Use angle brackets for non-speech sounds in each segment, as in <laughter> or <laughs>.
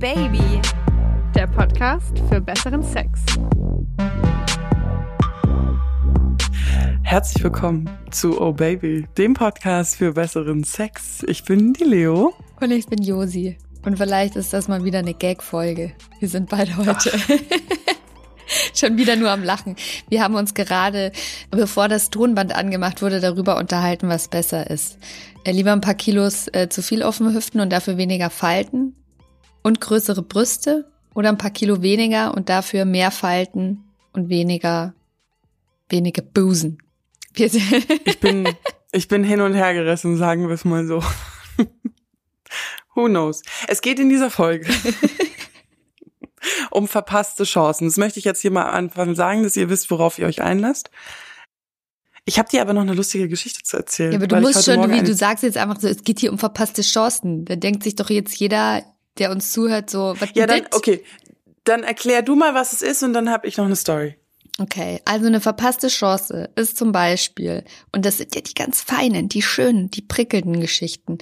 Baby, der Podcast für besseren Sex. Herzlich willkommen zu Oh Baby, dem Podcast für besseren Sex. Ich bin die Leo. Und ich bin Josi. Und vielleicht ist das mal wieder eine Gag-Folge. Wir sind beide heute <laughs> schon wieder nur am Lachen. Wir haben uns gerade, bevor das Tonband angemacht wurde, darüber unterhalten, was besser ist. Äh, lieber ein paar Kilos äh, zu viel auf den Hüften und dafür weniger Falten und größere Brüste oder ein paar Kilo weniger und dafür mehr Falten und weniger, weniger Busen. <laughs> ich bin, ich bin hin und her gerissen, sagen wir es mal so. <laughs> Who knows? Es geht in dieser Folge <laughs> um verpasste Chancen. Das möchte ich jetzt hier mal anfangen sagen, dass ihr wisst, worauf ihr euch einlasst. Ich habe dir aber noch eine lustige Geschichte zu erzählen. Ja, aber du musst schon, wie du sagst jetzt einfach so, es geht hier um verpasste Chancen. Da denkt sich doch jetzt jeder, der uns zuhört, so, was Ja, dann, okay. Dann erklär du mal, was es ist und dann habe ich noch eine Story. Okay, also eine verpasste Chance ist zum Beispiel, und das sind ja die ganz feinen, die schönen, die prickelnden Geschichten.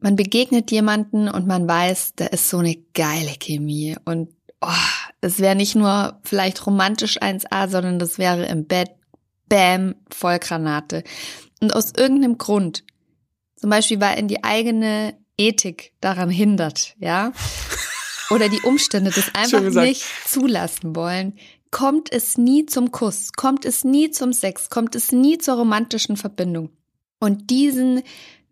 Man begegnet jemanden und man weiß, da ist so eine geile Chemie und oh, es wäre nicht nur vielleicht romantisch 1a, sondern das wäre im Bett, bam, Vollgranate. Und aus irgendeinem Grund, zum Beispiel weil in die eigene Ethik daran hindert, ja, oder die Umstände das einfach nicht zulassen wollen, kommt es nie zum Kuss, kommt es nie zum Sex, kommt es nie zur romantischen Verbindung. Und diesen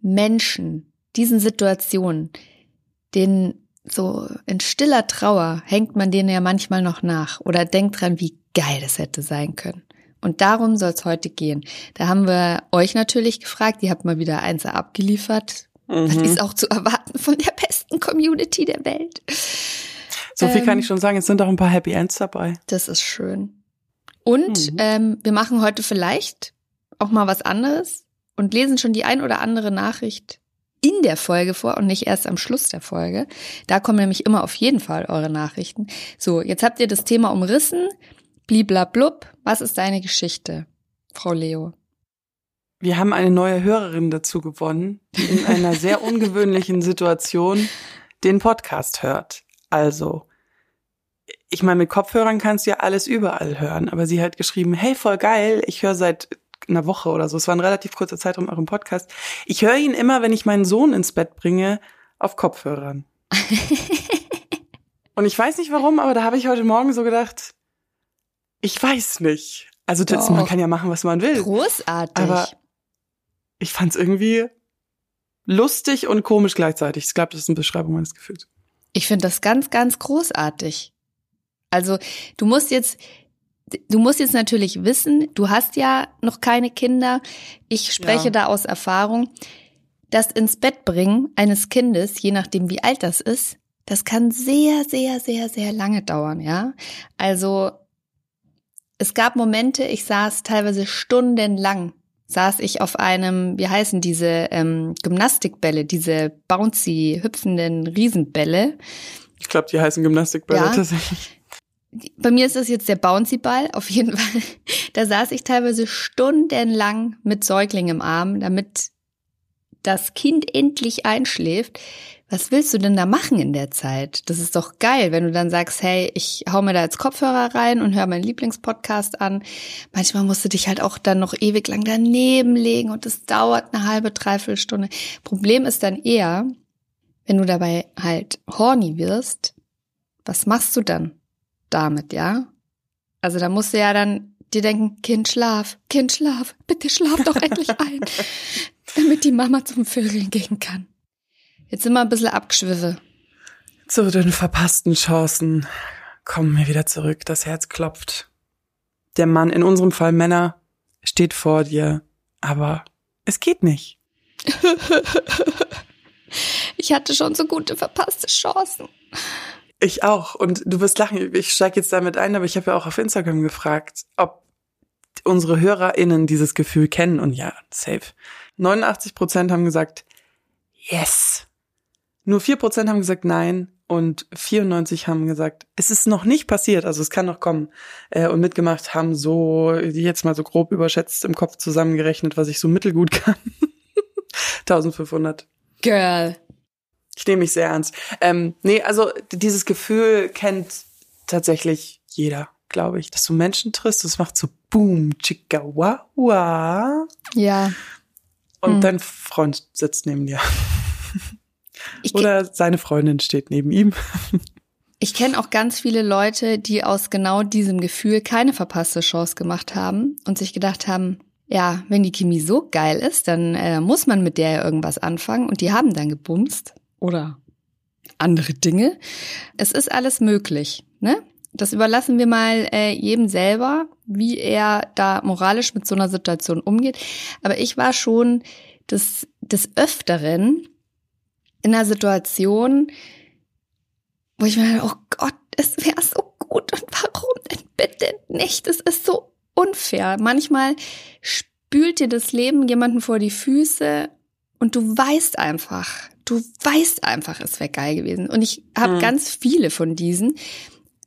Menschen, diesen Situationen, den so in stiller Trauer hängt man denen ja manchmal noch nach oder denkt dran, wie geil das hätte sein können. Und darum soll es heute gehen. Da haben wir euch natürlich gefragt, ihr habt mal wieder eins abgeliefert. Mhm. Das ist auch zu erwarten von der besten Community der Welt. So viel ähm, kann ich schon sagen, es sind auch ein paar Happy Ends dabei. Das ist schön. Und mhm. ähm, wir machen heute vielleicht auch mal was anderes und lesen schon die ein oder andere Nachricht in der Folge vor und nicht erst am Schluss der Folge. Da kommen nämlich immer auf jeden Fall eure Nachrichten. So, jetzt habt ihr das Thema umrissen. Bliblablub, was ist deine Geschichte, Frau Leo? Wir haben eine neue Hörerin dazu gewonnen, die in einer sehr <laughs> ungewöhnlichen Situation den Podcast hört. Also, ich meine, mit Kopfhörern kannst du ja alles überall hören, aber sie hat geschrieben, hey, voll geil, ich höre seit einer Woche oder so, es war ein relativ kurzer Zeitraum eurem Podcast. Ich höre ihn immer, wenn ich meinen Sohn ins Bett bringe, auf Kopfhörern. <laughs> Und ich weiß nicht warum, aber da habe ich heute Morgen so gedacht, ich weiß nicht. Also das, man kann ja machen, was man will. Großartig. Aber ich fand es irgendwie lustig und komisch gleichzeitig. Ich glaube, das ist eine Beschreibung meines Gefühls. Ich finde das ganz, ganz großartig. Also du musst jetzt, du musst jetzt natürlich wissen, du hast ja noch keine Kinder. Ich spreche ja. da aus Erfahrung. Das ins Bett bringen eines Kindes, je nachdem wie alt das ist, das kann sehr, sehr, sehr, sehr lange dauern, ja. Also es gab Momente, ich saß teilweise stundenlang, saß ich auf einem, wie heißen diese ähm, Gymnastikbälle, diese bouncy, hüpfenden Riesenbälle. Ich glaube, die heißen Gymnastikbälle ja. tatsächlich. Bei mir ist das jetzt der Bouncy-Ball, auf jeden <laughs> Fall. Da saß ich teilweise stundenlang mit Säugling im Arm, damit das Kind endlich einschläft. Was willst du denn da machen in der Zeit? Das ist doch geil, wenn du dann sagst, hey, ich hau mir da jetzt Kopfhörer rein und höre meinen Lieblingspodcast an. Manchmal musst du dich halt auch dann noch ewig lang daneben legen und es dauert eine halbe, dreiviertel Stunde. Problem ist dann eher, wenn du dabei halt horny wirst, was machst du dann damit, ja? Also da musst du ja dann dir denken, Kind schlaf, Kind schlaf, bitte schlaf doch endlich <laughs> ein, damit die Mama zum Vögeln gehen kann. Jetzt sind wir ein bisschen abgeschwiffen. Zu den verpassten Chancen kommen wir wieder zurück. Das Herz klopft. Der Mann, in unserem Fall Männer, steht vor dir, aber es geht nicht. <laughs> ich hatte schon so gute verpasste Chancen. Ich auch. Und du wirst lachen, ich steige jetzt damit ein, aber ich habe ja auch auf Instagram gefragt, ob unsere HörerInnen dieses Gefühl kennen. Und ja, safe. 89 Prozent haben gesagt, yes. Nur vier Prozent haben gesagt nein und 94 haben gesagt, es ist noch nicht passiert, also es kann noch kommen. Äh, und mitgemacht haben so, jetzt mal so grob überschätzt im Kopf zusammengerechnet, was ich so mittelgut <laughs> kann. 1500. Girl. Ich nehme mich sehr ernst. Ähm, nee, also dieses Gefühl kennt tatsächlich jeder, glaube ich, dass du Menschen triffst, das macht so Boom, Chica, wa, wa. Ja. Und Hm. dein Freund sitzt neben dir. Ich, Oder seine Freundin steht neben ihm. <laughs> ich kenne auch ganz viele Leute, die aus genau diesem Gefühl keine verpasste Chance gemacht haben und sich gedacht haben, ja, wenn die Chemie so geil ist, dann äh, muss man mit der ja irgendwas anfangen und die haben dann gebumst oder andere Dinge. Es ist alles möglich, ne? Das überlassen wir mal äh, jedem selber, wie er da moralisch mit so einer Situation umgeht. Aber ich war schon des, des Öfteren in einer Situation, wo ich mir dachte, oh Gott, es wäre so gut und warum denn bitte nicht? Es ist so unfair. Manchmal spült dir das Leben jemanden vor die Füße und du weißt einfach, du weißt einfach, es wäre geil gewesen. Und ich habe Mhm. ganz viele von diesen.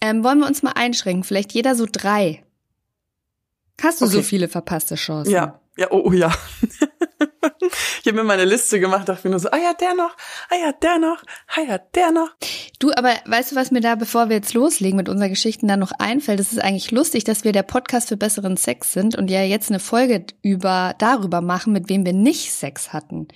Ähm, wollen wir uns mal einschränken? Vielleicht jeder so drei. Hast du so Okay. viele verpasste Chancen? Ja, ja, oh, oh ja. <laughs> ich habe mir meine Liste gemacht, dachte mir nur so, ah ja, der noch, ah ja, der noch, ah ja, der noch. Du, aber weißt du, was mir da, bevor wir jetzt loslegen mit unseren Geschichten, dann noch einfällt? Es ist eigentlich lustig, dass wir der Podcast für besseren Sex sind und ja jetzt eine Folge über, darüber machen, mit wem wir nicht Sex hatten.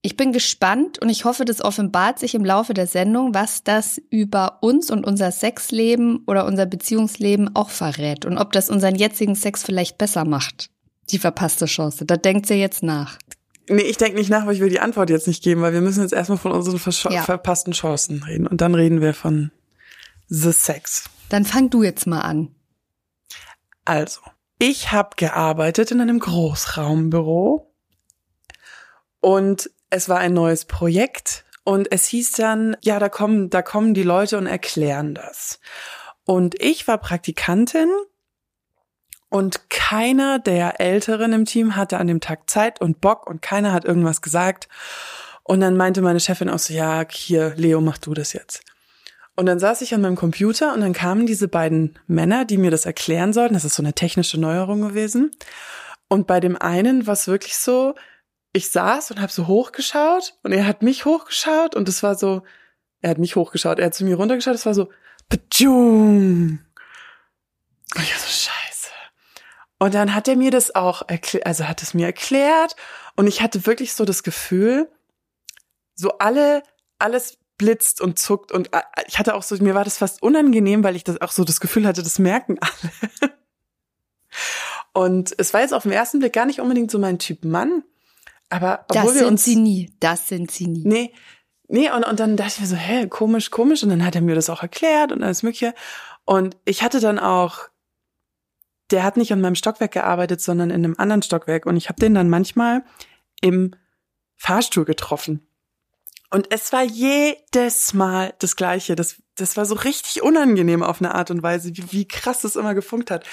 Ich bin gespannt und ich hoffe, das offenbart sich im Laufe der Sendung, was das über uns und unser Sexleben oder unser Beziehungsleben auch verrät und ob das unseren jetzigen Sex vielleicht besser macht. Die verpasste Chance. Da denkt ihr jetzt nach. Nee, ich denke nicht nach, weil ich will die Antwort jetzt nicht geben, weil wir müssen jetzt erstmal von unseren Ja. verpassten Chancen reden. Und dann reden wir von The Sex. Dann fang du jetzt mal an. Also, ich habe gearbeitet in einem Großraumbüro und es war ein neues Projekt und es hieß dann, ja, da kommen, da kommen die Leute und erklären das. Und ich war Praktikantin und keiner der Älteren im Team hatte an dem Tag Zeit und Bock und keiner hat irgendwas gesagt. Und dann meinte meine Chefin auch so, ja, hier, Leo, mach du das jetzt. Und dann saß ich an meinem Computer und dann kamen diese beiden Männer, die mir das erklären sollten. Das ist so eine technische Neuerung gewesen. Und bei dem einen war es wirklich so, ich saß und habe so hochgeschaut und er hat mich hochgeschaut und es war so, er hat mich hochgeschaut, er hat zu mir runtergeschaut, es war so, Ptschung. Und ich war so, scheiße. Und dann hat er mir das auch erklärt, also hat es mir erklärt und ich hatte wirklich so das Gefühl, so alle, alles blitzt und zuckt und äh, ich hatte auch so, mir war das fast unangenehm, weil ich das auch so das Gefühl hatte, das merken alle. <laughs> Und es war jetzt auf den ersten Blick gar nicht unbedingt so mein Typ Mann, aber Das obwohl wir sind uns sie nie. Das sind sie nie. Nee, nee, und, und dann dachte ich mir so, hä, komisch, komisch. Und dann hat er mir das auch erklärt und alles Mögliche. Und ich hatte dann auch, der hat nicht an meinem Stockwerk gearbeitet, sondern in einem anderen Stockwerk. Und ich habe den dann manchmal im Fahrstuhl getroffen. Und es war jedes Mal das Gleiche. Das, das war so richtig unangenehm auf eine Art und Weise, wie, wie krass das immer gefunkt hat.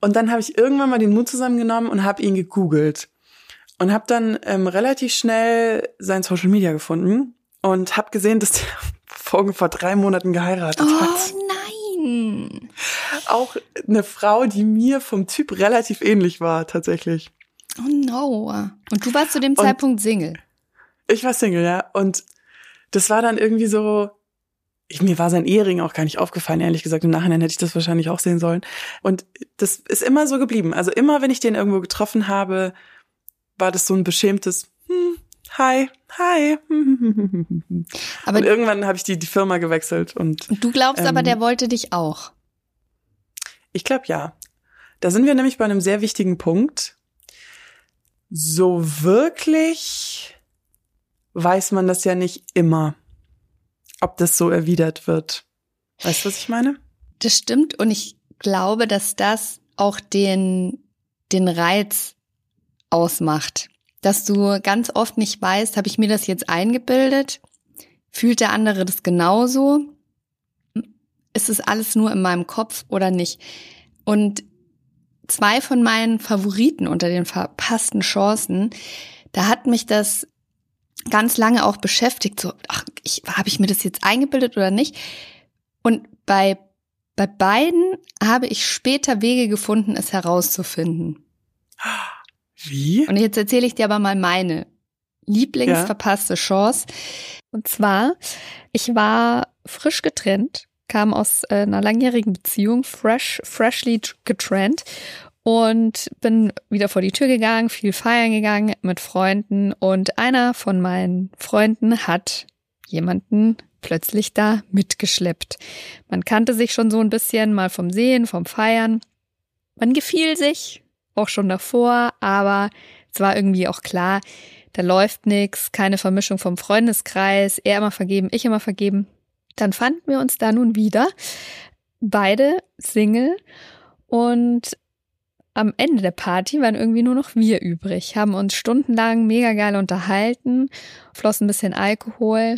Und dann habe ich irgendwann mal den Mut zusammengenommen und habe ihn gegoogelt und habe dann ähm, relativ schnell sein Social Media gefunden und habe gesehen, dass der <laughs> vor ungefähr drei Monaten geheiratet hat. Oh nein. Auch eine Frau, die mir vom Typ relativ ähnlich war, tatsächlich. Oh no. Und du warst zu dem Und- Zeitpunkt Single. Ich war Single, ja. Und das war dann irgendwie so, ich, mir war sein Ehering auch gar nicht aufgefallen, ehrlich gesagt. Im Nachhinein hätte ich das wahrscheinlich auch sehen sollen. Und das ist immer so geblieben. Also immer, wenn ich den irgendwo getroffen habe, war das so ein beschämtes, hm, hi, hi. <laughs> Aber und irgendwann habe ich die, die Firma gewechselt und du glaubst aber, ähm, der wollte dich auch. ich glaube ja. Da sind wir nämlich bei einem sehr wichtigen Punkt. So wirklich weiß man das ja nicht immer, ob das so erwidert wird. Weißt du, was ich meine? Das stimmt und ich glaube, dass das auch den, den Reiz ausmacht. Dass du ganz oft nicht weißt, habe ich mir das jetzt eingebildet? Fühlt der andere das genauso? Ist es alles nur in meinem Kopf oder nicht? Und zwei von meinen Favoriten unter den verpassten Chancen, da hat mich das ganz lange auch beschäftigt. So, ach, ich, habe ich mir das jetzt eingebildet oder nicht? Und bei, bei beiden habe ich später Wege gefunden, es herauszufinden. Wie? Und jetzt erzähle ich dir aber mal meine Lieblingsverpasste Chance. Und zwar, ich war frisch getrennt, kam aus äh, einer langjährigen Beziehung, fresh, freshly getrennt und bin wieder vor die Tür gegangen, viel feiern gegangen mit Freunden und einer von meinen Freunden hat jemanden plötzlich da mitgeschleppt. Man kannte sich schon so ein bisschen mal vom Sehen, vom Feiern. Man gefiel sich, auch schon davor, aber es war irgendwie auch klar, da läuft nix, keine Vermischung vom Freundeskreis, er immer vergeben, ich immer vergeben. Dann fanden wir uns da nun wieder, beide Single und am Ende der Party waren irgendwie nur noch wir übrig, haben uns stundenlang mega geil unterhalten, floss ein bisschen Alkohol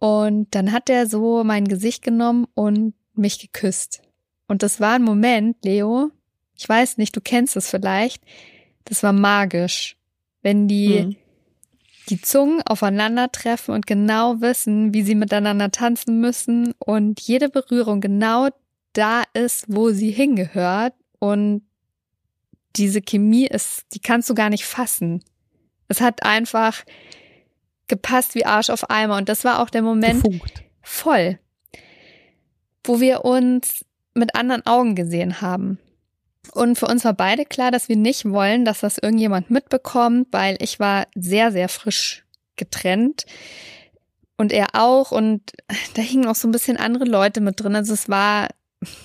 und dann hat er so mein Gesicht genommen und mich geküsst. Und das war ein Moment, Leo, ich weiß nicht, du kennst es vielleicht, das war magisch. Wenn die, mhm. die Zungen aufeinandertreffen und genau wissen, wie sie miteinander tanzen müssen und jede Berührung genau da ist, wo sie hingehört und diese Chemie ist, die kannst du gar nicht fassen. Es hat einfach, gepasst wie Arsch auf Eimer. Und das war auch der Moment Gefunkt. voll, wo wir uns mit anderen Augen gesehen haben. Und für uns war beide klar, dass wir nicht wollen, dass das irgendjemand mitbekommt, weil ich war sehr, sehr frisch getrennt und er auch. Und <laughs> da hingen auch so ein bisschen andere Leute mit drin. Also es war,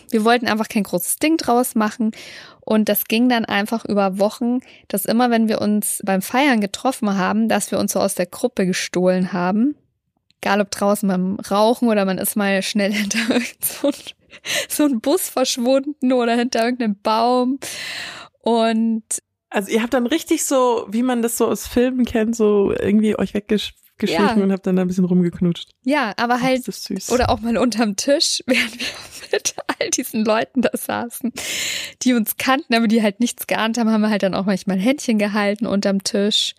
wir wollten einfach kein großes Ding draus machen. Und das ging dann einfach über Wochen, dass immer, wenn wir uns beim Feiern getroffen haben, dass wir uns so aus der Gruppe gestohlen haben. Egal ob draußen beim Rauchen oder man ist mal schnell <laughs> hinter so, <laughs> so einem Bus verschwunden oder hinter irgendeinem Baum. Und also ihr habt dann richtig so, wie man das so aus Filmen kennt, so irgendwie euch weggeschwunden geschlichen ja. und habe dann da ein bisschen rumgeknutscht. Ja, aber halt, oh, oder auch mal unterm Tisch, <laughs> während wir mit all diesen Leuten da saßen, die uns kannten, aber die halt nichts geahnt haben, haben wir halt dann auch manchmal Händchen gehalten unterm Tisch.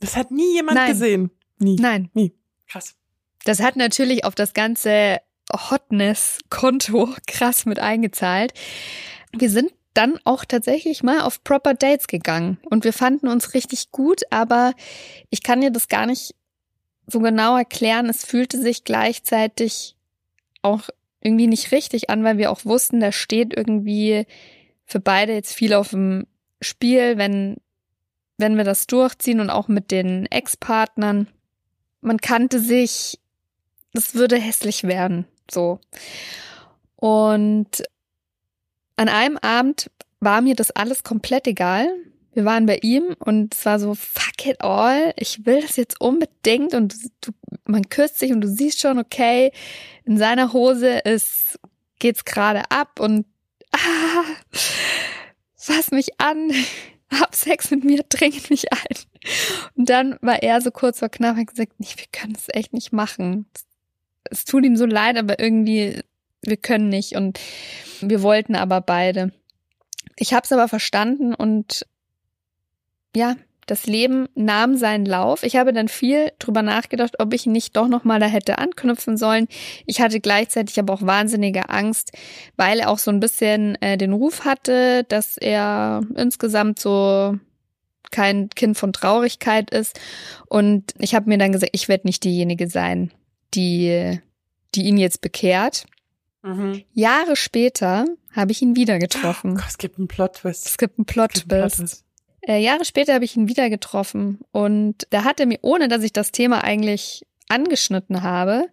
Das hat nie jemand Nein. gesehen. Nie. Nein. Nie. Krass. Das hat natürlich auf das ganze Hotness-Konto <laughs> krass mit eingezahlt. Wir sind dann auch tatsächlich mal auf Proper Dates gegangen und wir fanden uns richtig gut, aber ich kann dir das gar nicht so genau erklären. Es fühlte sich gleichzeitig auch irgendwie nicht richtig an, weil wir auch wussten, da steht irgendwie für beide jetzt viel auf dem Spiel, wenn, wenn wir das durchziehen und auch mit den Ex-Partnern. Man kannte sich, das würde hässlich werden, so. Und an einem Abend war mir das alles komplett egal. Wir waren bei ihm und es war so, fuck it all, ich will das jetzt unbedingt und du, man küsst sich und du siehst schon, okay, in seiner Hose ist, geht's gerade ab und <laughs> ah, fass mich an, <laughs> hab Sex mit mir, dringt mich ein. Und dann war er so kurz vor knapp und gesagt, nee, wir können es echt nicht machen. Es tut ihm so leid, aber irgendwie wir können nicht und wir wollten aber beide. Ich habe es aber verstanden und ja, das Leben nahm seinen Lauf. Ich habe dann viel drüber nachgedacht, ob ich nicht doch noch mal da hätte anknüpfen sollen. Ich hatte gleichzeitig aber auch wahnsinnige Angst, weil er auch so ein bisschen äh, den Ruf hatte, dass er insgesamt so kein Kind von Traurigkeit ist. Und ich habe mir dann gesagt, ich werde nicht diejenige sein, die die ihn jetzt bekehrt. Mhm. Jahre später habe ich ihn wieder getroffen. Oh, es gibt einen Plot-Twist. Es gibt einen Plot-Twist. Äh, Jahre später habe ich ihn wieder getroffen und da hat er mir, ohne dass ich das Thema eigentlich angeschnitten habe,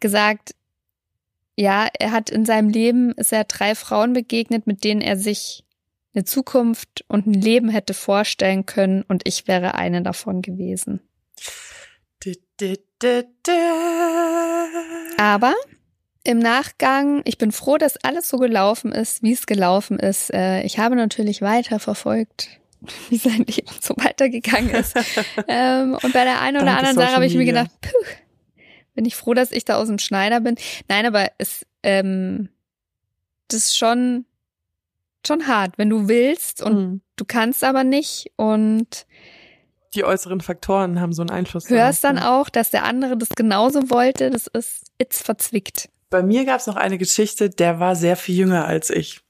gesagt, ja, er hat in seinem Leben, ist er drei Frauen begegnet, mit denen er sich eine Zukunft und ein Leben hätte vorstellen können und ich wäre eine davon gewesen. Aber im Nachgang, ich bin froh, dass alles so gelaufen ist, wie es gelaufen ist. Äh, ich habe natürlich weiter verfolgt, <laughs> wie sein Leben so weitergegangen ist. <laughs> Ähm, und bei der einen oder Danke anderen Sache habe ich mir gedacht, puh, bin ich froh, dass ich da aus dem Schneider bin. Nein, aber es, ähm, das ist schon, schon hart, wenn du willst und mhm. du kannst aber nicht und die äußeren Faktoren haben so einen Einfluss. Hörst dann auch, dass der andere das genauso wollte. Das ist, it's verzwickt. Bei mir gab es noch eine Geschichte, der war sehr viel jünger als ich.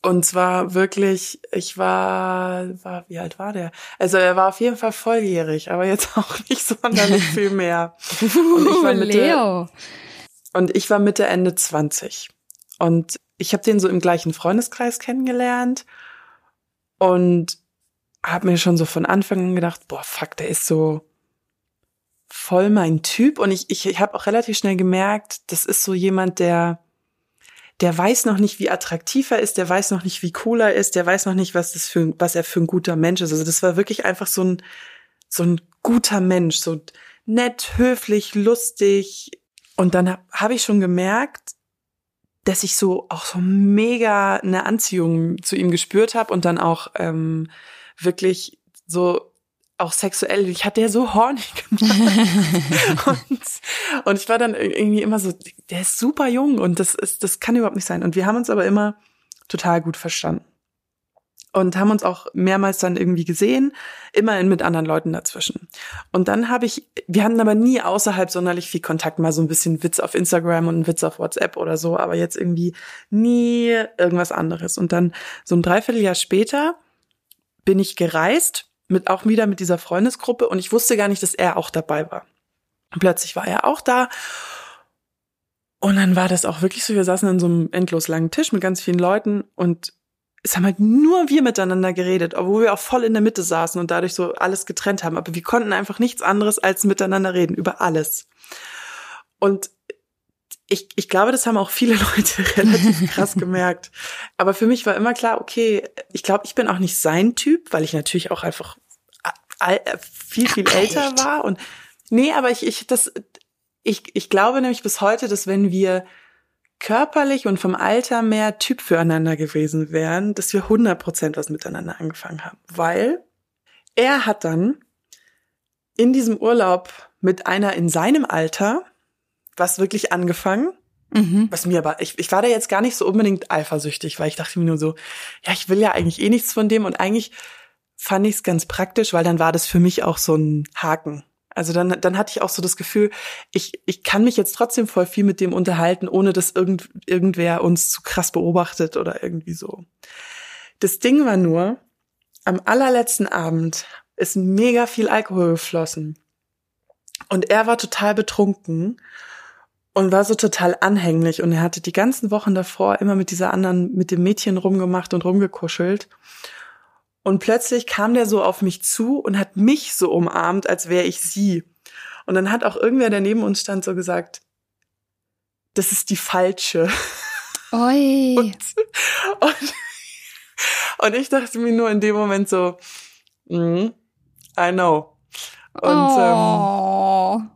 Und zwar wirklich, ich war, war, wie alt war der? Also er war auf jeden Fall volljährig, aber jetzt <laughs> auch nicht sonderlich viel mehr. Und ich war <laughs> Mitte, Leo. und ich war Mitte, Ende 20. Und ich habe den so im gleichen Freundeskreis kennengelernt und habe mir schon so von Anfang an gedacht, boah, fuck, der ist so voll mein Typ. Und ich, ich, ich habe auch relativ schnell gemerkt, das ist so jemand, der der weiß noch nicht, wie attraktiv er ist, der weiß noch nicht, wie cool er ist, der weiß noch nicht, was das für, was er für ein guter Mensch ist. Also das war wirklich einfach so ein, so ein guter Mensch, so nett, höflich, lustig. Und dann habe hab ich schon gemerkt, dass ich so auch so mega eine Anziehung zu ihm gespürt habe und dann auch ähm, wirklich so auch sexuell, ich hatte ja so hornig <laughs> gemacht. <laughs> und, und ich war dann irgendwie immer so, der ist super jung und das ist, das kann überhaupt nicht sein. Und wir haben uns aber immer total gut verstanden. Und haben uns auch mehrmals dann irgendwie gesehen, immerhin mit anderen Leuten dazwischen. Und dann habe ich, wir hatten aber nie außerhalb sonderlich viel Kontakt, mal so ein bisschen Witz auf Instagram und Witz auf WhatsApp oder so, aber jetzt irgendwie nie irgendwas anderes. Und dann so ein Dreivierteljahr später bin ich gereist mit auch wieder mit dieser Freundesgruppe und ich wusste gar nicht, dass er auch dabei war. Und plötzlich war er auch da. Und dann war das auch wirklich so, wir saßen an so einem endlos langen Tisch mit ganz vielen Leuten und es haben halt nur wir miteinander geredet, obwohl wir auch voll in der Mitte saßen und dadurch so alles getrennt haben. Aber wir konnten einfach nichts anderes als miteinander reden, über alles. Und ich, ich glaube, das haben auch viele <laughs> Leute relativ <laughs> krass gemerkt. Aber für mich war immer klar, okay, ich glaube, ich bin auch nicht sein Typ, weil ich natürlich auch einfach viel, viel älter war. Und nee, aber ich, ich, das, ich, ich glaube nämlich bis heute, dass wenn wir körperlich und vom Alter mehr Typ füreinander gewesen wären, dass wir 100 Prozent was miteinander angefangen haben. Weil er hat dann in diesem Urlaub mit einer in seinem Alter was wirklich angefangen. Mhm. Was mir aber, ich, ich war da jetzt gar nicht so unbedingt eifersüchtig, weil ich dachte mir nur so, ja, ich will ja eigentlich eh nichts von dem und eigentlich fand ich es ganz praktisch, weil dann war das für mich auch so ein Haken. Also dann, dann hatte ich auch so das Gefühl, ich, ich kann mich jetzt trotzdem voll viel mit dem unterhalten, ohne dass irgend, irgendwer uns zu krass beobachtet oder irgendwie so. Das Ding war nur, am allerletzten Abend ist mega viel Alkohol geflossen. Und er war total betrunken und war so total anhänglich und er hatte die ganzen Wochen davor immer mit dieser anderen, mit dem Mädchen rumgemacht und rumgekuschelt. Und plötzlich kam der so auf mich zu und hat mich so umarmt, als wäre ich sie. Und dann hat auch irgendwer, der neben uns stand, so gesagt, das ist die falsche. Oi. <laughs> Und, und, und ich dachte mir nur in dem Moment so, mm, I know. Und oh. ähm,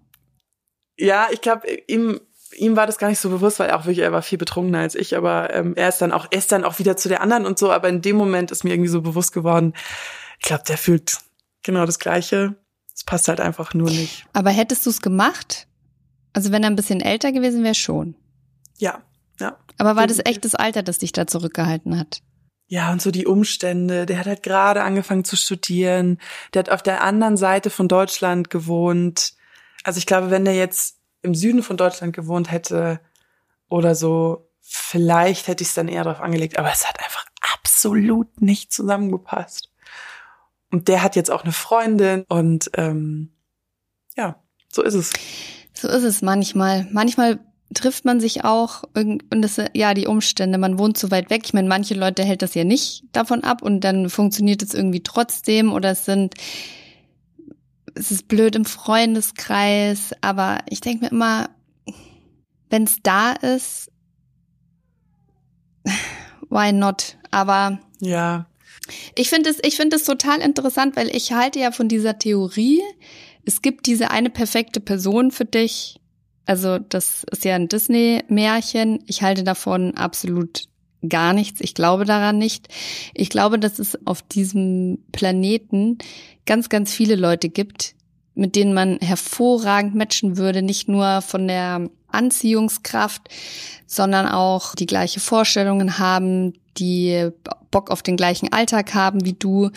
ja, ich glaube, ihm, ihm war das gar nicht so bewusst, weil er auch wirklich, er war viel betrunkener als ich, aber ähm, er ist dann auch, er ist dann auch wieder zu der anderen und so, aber in dem Moment ist mir irgendwie so bewusst geworden, ich glaube, der fühlt genau das Gleiche. Es passt halt einfach nur nicht. Aber hättest du es gemacht? Also wenn er ein bisschen älter gewesen wäre, schon. Ja, ja. Aber war das echt das Alter, das dich da zurückgehalten hat? Ja, und so die Umstände. Der hat halt gerade angefangen zu studieren. Der hat auf der anderen Seite von Deutschland gewohnt. Also ich glaube, wenn der jetzt im Süden von Deutschland gewohnt hätte oder so, vielleicht hätte ich es dann eher darauf angelegt, aber es hat einfach absolut nicht zusammengepasst. Und der hat jetzt auch eine Freundin und ähm, ja, so ist es. So ist es manchmal. Manchmal trifft man sich auch und das ja die Umstände, man wohnt so weit weg. Ich meine, manche Leute hält das ja nicht davon ab und dann funktioniert es irgendwie trotzdem oder es sind es ist blöd im Freundeskreis, aber ich denke mir immer, wenn es da ist, <laughs> why not? Aber ja. Ich finde es, ich finde es total interessant, weil ich halte ja von dieser Theorie, es gibt diese eine perfekte Person für dich. Also das ist ja ein Disney-Märchen. Ich halte davon absolut gar nichts. Ich glaube daran nicht. Ich glaube, dass es auf diesem Planeten ganz, ganz viele Leute gibt, mit denen man hervorragend matchen würde, nicht nur von der Anziehungskraft, sondern auch die gleiche Vorstellungen haben, die Bock auf den gleichen Alltag haben wie du,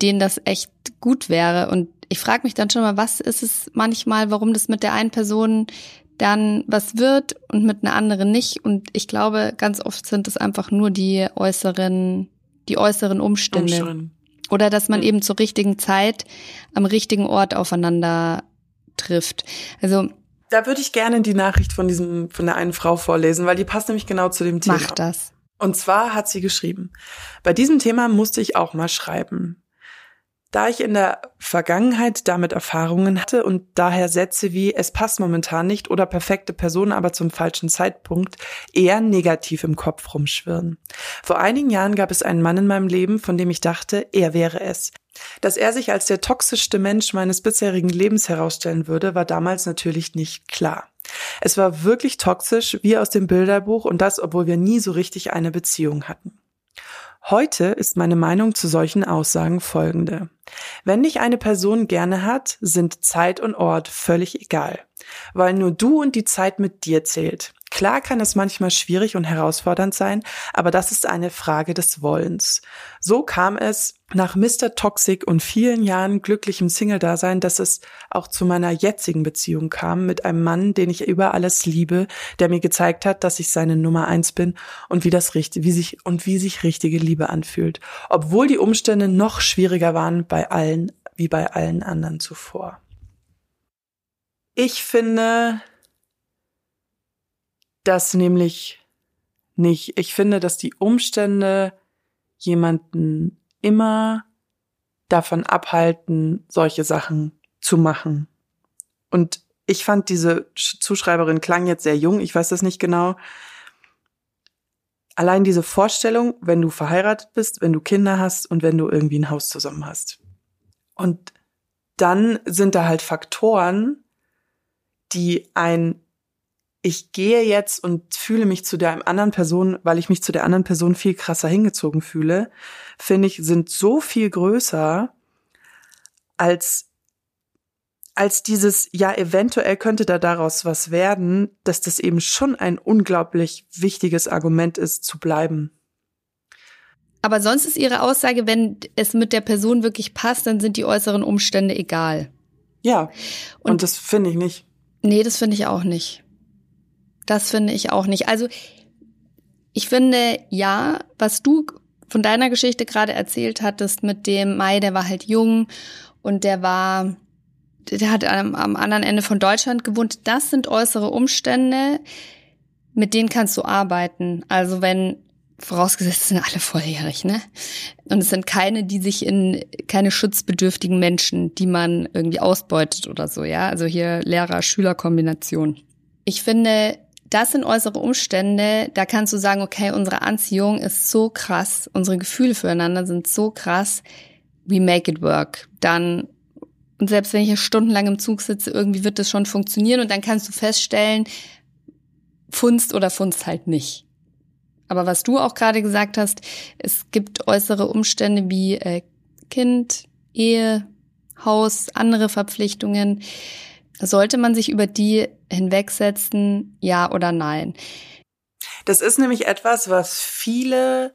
denen das echt gut wäre. Und ich frage mich dann schon mal, was ist es manchmal, warum das mit der einen Person dann was wird und mit einer anderen nicht. Und ich glaube, ganz oft sind es einfach nur die äußeren, die äußeren Umstände. Umschreien. Oder dass man Mhm. eben zur richtigen Zeit am richtigen Ort aufeinander trifft. Also Da würde ich gerne die Nachricht von diesem, von der einen Frau vorlesen, weil die passt nämlich genau zu dem Thema. mach das. Und zwar hat sie geschrieben, bei diesem Thema musste ich auch mal schreiben. Da ich in der Vergangenheit damit Erfahrungen hatte und daher Sätze wie es passt momentan nicht oder perfekte Person aber zum falschen Zeitpunkt eher negativ im Kopf rumschwirren. Vor einigen Jahren gab es einen Mann in meinem Leben, von dem ich dachte, er wäre es. Dass er sich als der toxischste Mensch meines bisherigen Lebens herausstellen würde, war damals natürlich nicht klar. Es war wirklich toxisch, wie aus dem Bilderbuch, und das, obwohl wir nie so richtig eine Beziehung hatten. Heute ist meine Meinung zu solchen Aussagen folgende. Wenn dich eine Person gerne hat, sind Zeit und Ort völlig egal, weil nur du und die Zeit mit dir zählt. Klar kann es manchmal schwierig und herausfordernd sein, aber das ist eine Frage des Wollens. So kam es nach Mr. Toxic und vielen Jahren glücklichem Single-Dasein, dass es auch zu meiner jetzigen Beziehung kam mit einem Mann, den ich über alles liebe, der mir gezeigt hat, dass ich seine Nummer eins bin und wie das richtig, wie sich und wie sich richtige Liebe anfühlt, obwohl die Umstände noch schwieriger waren bei allen wie bei allen anderen zuvor. Ich finde, das nämlich nicht. Ich finde, dass die Umstände jemanden immer davon abhalten, solche Sachen zu machen. Und ich fand diese Sch- Zuschreiberin klang jetzt sehr jung, ich weiß das nicht genau. Allein diese Vorstellung, wenn du verheiratet bist, wenn du Kinder hast und wenn du irgendwie ein Haus zusammen hast. Und dann sind da halt Faktoren, die ein ich gehe jetzt und fühle mich zu der anderen Person, weil ich mich zu der anderen Person viel krasser hingezogen fühle, finde ich, sind so viel größer als als dieses, ja, eventuell könnte da daraus was werden, dass das eben schon ein unglaublich wichtiges Argument ist, zu bleiben. Aber sonst ist ihre Aussage, wenn es mit der Person wirklich passt, dann sind die äußeren Umstände egal. Ja, und, Und- das finde ich nicht. Nee, das finde ich auch nicht. Das finde ich auch nicht. Also ich finde, ja, was du von deiner Geschichte gerade erzählt hattest mit dem Mai, der war halt jung und der war, der hat am, am anderen Ende von Deutschland gewohnt. Das sind äußere Umstände, mit denen kannst du arbeiten. Also wenn, vorausgesetzt es sind alle volljährig, ne? Und es sind keine, die sich in, keine schutzbedürftigen Menschen, die man irgendwie ausbeutet oder so, ja? Also hier Lehrer-Schüler-Kombination. Ich finde, das sind äußere Umstände, da kannst du sagen, okay, unsere Anziehung ist so krass, unsere Gefühle füreinander sind so krass, we make it work. Dann, und selbst wenn ich hier stundenlang im Zug sitze, irgendwie wird das schon funktionieren und dann kannst du feststellen, funzt oder funzt halt nicht. Aber was du auch gerade gesagt hast, es gibt äußere Umstände wie äh, Kind, Ehe, Haus, andere Verpflichtungen. Sollte man sich über die hinwegsetzen, ja oder nein? Das ist nämlich etwas, was viele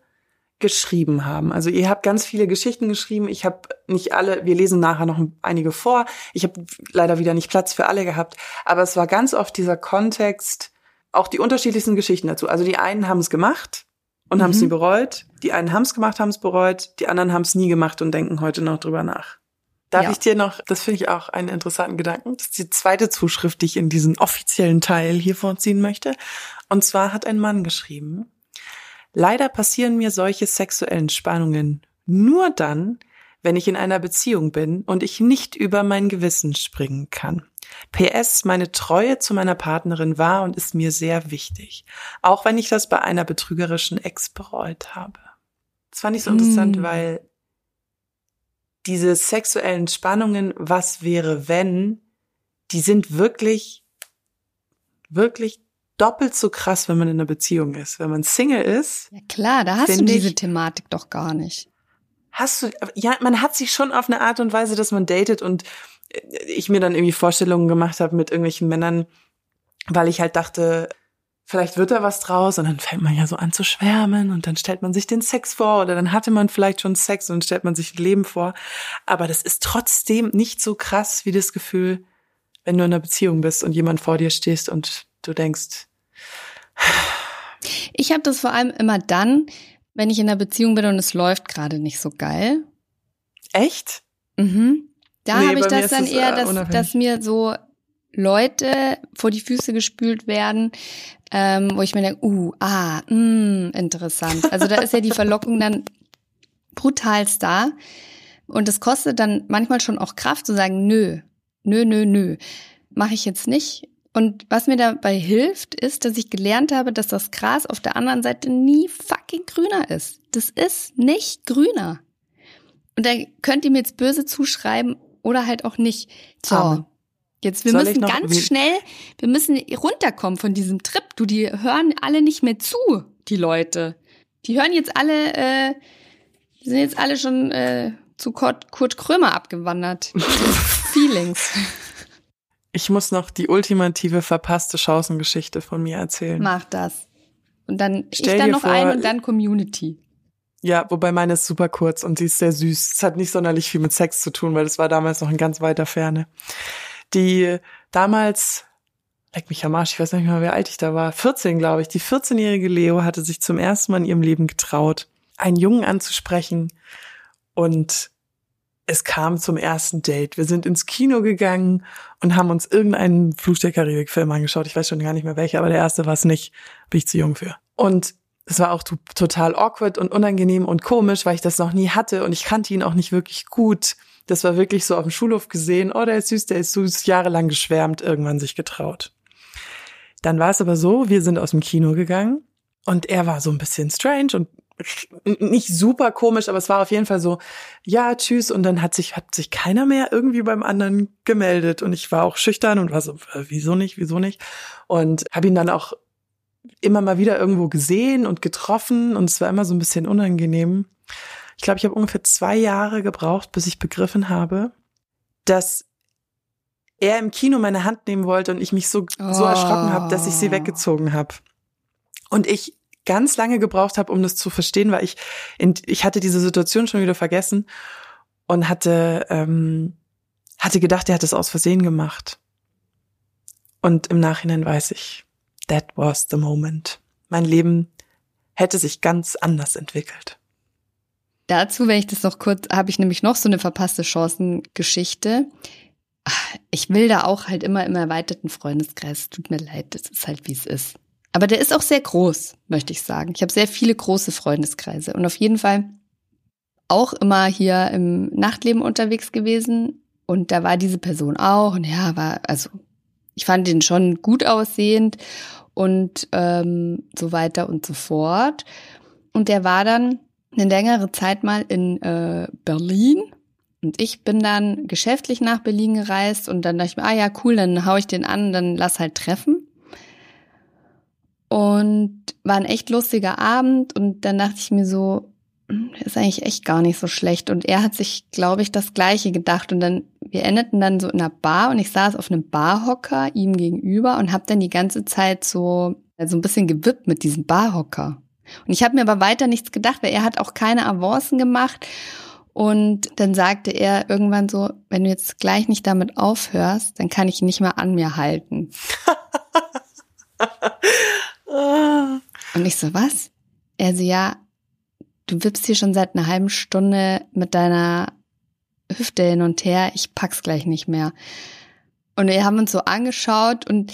geschrieben haben. Also ihr habt ganz viele Geschichten geschrieben. Ich habe nicht alle, wir lesen nachher noch einige vor. Ich habe leider wieder nicht Platz für alle gehabt. Aber es war ganz oft dieser Kontext, auch die unterschiedlichsten Geschichten dazu. Also die einen haben es gemacht und haben es Mhm. nie bereut. Die einen haben es gemacht, haben es bereut. Die anderen haben es nie gemacht und denken heute noch drüber nach. Darf Ja. ich dir noch, das finde ich auch einen interessanten Gedanken, das ist die zweite Zuschrift, die ich in diesen offiziellen Teil hier vorziehen möchte. Und zwar hat ein Mann geschrieben, leider passieren mir solche sexuellen Spannungen nur dann, wenn ich in einer Beziehung bin und ich nicht über mein Gewissen springen kann. PS, meine Treue zu meiner Partnerin war und ist mir sehr wichtig, auch wenn ich das bei einer betrügerischen Ex bereut habe. Das fand ich so interessant, Mm. weil diese sexuellen Spannungen, was wäre wenn, die sind wirklich, wirklich doppelt so krass, wenn man in einer Beziehung ist. Wenn man Single ist, Ja klar, da hast du diese ich- Thematik doch gar nicht. Hast du, ja, man hat sich schon auf eine Art und Weise, dass man datet und äh, ich mir dann irgendwie Vorstellungen gemacht habe mit irgendwelchen Männern, weil ich halt dachte, vielleicht wird da was draus und dann fängt man ja so an zu schwärmen und dann stellt man sich den Sex vor oder dann hatte man vielleicht schon Sex und stellt man sich ein Leben vor. Aber das ist trotzdem nicht so krass wie das Gefühl, wenn du in einer Beziehung bist und jemand vor dir stehst und du denkst. Ich habe das vor allem immer dann, wenn ich in einer Beziehung bin und es läuft gerade nicht so geil. Echt? Mhm. Da Nee, habe ich das dann eher, äh, dass, dass mir so Leute vor die Füße gespült werden, ähm, wo ich mir denke, uh, ah, mh, interessant. Also da ist ja die <laughs> Verlockung dann brutalst da. Und es kostet dann manchmal schon auch Kraft zu sagen, nö, nö, nö, nö, mache ich jetzt nicht. Und was mir dabei hilft, ist, dass ich gelernt habe, dass das Gras auf der anderen Seite nie fucking grüner ist. Das ist nicht grüner. Und da könnt ihr mir jetzt böse zuschreiben oder halt auch nicht. So. Arme. Jetzt, wir Soll müssen ganz schnell, wir müssen runterkommen von diesem Trip. Du, die hören alle nicht mehr zu, die Leute. Die hören jetzt alle, äh, die sind jetzt alle schon äh, zu Kurt, Kurt Krömer abgewandert. <laughs> Feelings. Ich muss noch die ultimative verpasste Chancengeschichte von mir erzählen. Mach das. Und dann Stell ich dann noch vor- ein und dann Community. Ja, wobei meine ist super kurz und sie ist sehr süß. Es hat nicht sonderlich viel mit Sex zu tun, weil das war damals noch in ganz weiter Ferne. Die damals, leck mich am Arsch, ich weiß nicht mehr, wie alt ich da war, 14 glaube ich, die 14-jährige Leo hatte sich zum ersten Mal in ihrem Leben getraut, einen Jungen anzusprechen und es kam zum ersten Date. Wir sind ins Kino gegangen und haben uns irgendeinen Fluch der Karibik-Film angeschaut. Ich weiß schon gar nicht mehr welcher, aber der erste war es nicht. Bin ich zu jung für. Und es war auch to- total awkward und unangenehm und komisch, weil ich das noch nie hatte und ich kannte ihn auch nicht wirklich gut. Das war wirklich so auf dem Schulhof gesehen, oh, der ist süß, der ist süß, jahrelang geschwärmt, irgendwann sich getraut. Dann war es aber so, wir sind aus dem Kino gegangen und er war so ein bisschen strange und nicht super komisch, aber es war auf jeden Fall so, ja, tschüss. Und dann hat sich, hat sich keiner mehr irgendwie beim anderen gemeldet. Und ich war auch schüchtern und war so, wieso nicht, wieso nicht? Und habe ihn dann auch immer mal wieder irgendwo gesehen und getroffen und es war immer so ein bisschen unangenehm. Ich glaube, ich habe ungefähr zwei Jahre gebraucht, bis ich begriffen habe, dass er im Kino meine Hand nehmen wollte und ich mich so, so Oh. erschrocken habe, dass ich sie weggezogen habe. Und ich ganz lange gebraucht habe, um das zu verstehen, weil ich in, ich hatte diese Situation schon wieder vergessen und hatte ähm, hatte gedacht, er hat es aus Versehen gemacht. Und im Nachhinein weiß ich, that was the moment. Mein Leben hätte sich ganz anders entwickelt. Dazu, wenn ich das noch kurz, habe ich nämlich noch so eine verpasste Chancengeschichte. Ah, Ich will da auch halt immer im erweiterten Freundeskreis. Tut mir leid, das ist halt wie es ist. Aber der ist auch sehr groß, möchte ich sagen. Ich habe sehr viele große Freundeskreise und auf jeden Fall auch immer hier im Nachtleben unterwegs gewesen. Und da war diese Person auch. Und ja, war, also ich fand den schon gut aussehend und ähm, so weiter und so fort. Und der war dann eine längere Zeit mal in äh, Berlin. Und ich bin dann geschäftlich nach Berlin gereist und dann dachte ich mir, ah ja, cool, dann hau ich den an, dann lass halt treffen. Und war ein echt lustiger Abend und dann dachte ich mir so, hm, ist eigentlich echt gar nicht so schlecht. Und er hat sich, glaube ich, das Gleiche gedacht. Und dann, wir endeten dann so in einer Bar und ich saß auf einem Barhocker ihm gegenüber und habe dann die ganze Zeit so, so ein bisschen gewippt mit diesem Barhocker. Und ich habe mir aber weiter nichts gedacht, weil er hat auch keine Avancen gemacht. Und dann sagte er irgendwann so, wenn du jetzt gleich nicht damit aufhörst, dann kann ich ihn nicht mehr an mir halten. <laughs> Und ich so, was? Er so, ja, du wippst hier schon seit einer halben Stunde mit deiner Hüfte hin und her, ich pack's gleich nicht mehr. Und wir haben uns so angeschaut und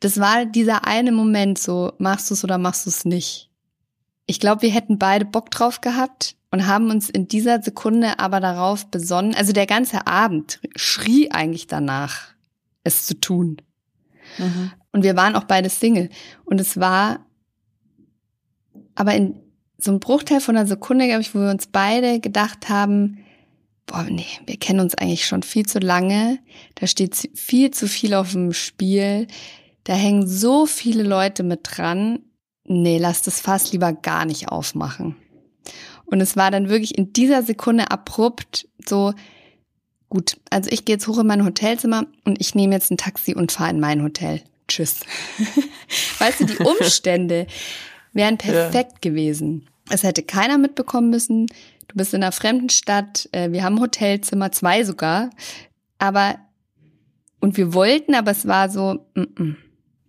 das war dieser eine Moment so, machst du's oder machst du's nicht? Ich glaube, wir hätten beide Bock drauf gehabt und haben uns in dieser Sekunde aber darauf besonnen. Also der ganze Abend schrie eigentlich danach, es zu tun. Mhm. Und wir waren auch beide Single. Und es war aber in so einem Bruchteil von einer Sekunde, glaube ich, wo wir uns beide gedacht haben, boah, nee, wir kennen uns eigentlich schon viel zu lange. Da steht viel zu viel auf dem Spiel. Da hängen so viele Leute mit dran. Nee, lass das Fass lieber gar nicht aufmachen. Und es war dann wirklich in dieser Sekunde abrupt so, gut, also ich gehe jetzt hoch in mein Hotelzimmer und ich nehme jetzt ein Taxi und fahre in mein Hotel. Tschüss. <laughs> weißt du, die Umstände wären perfekt gewesen. Es hätte keiner mitbekommen müssen. Du bist in einer fremden Stadt. äh, Wir haben Hotelzimmer, zwei sogar. Aber Und wir wollten, aber es war so, mm -mm.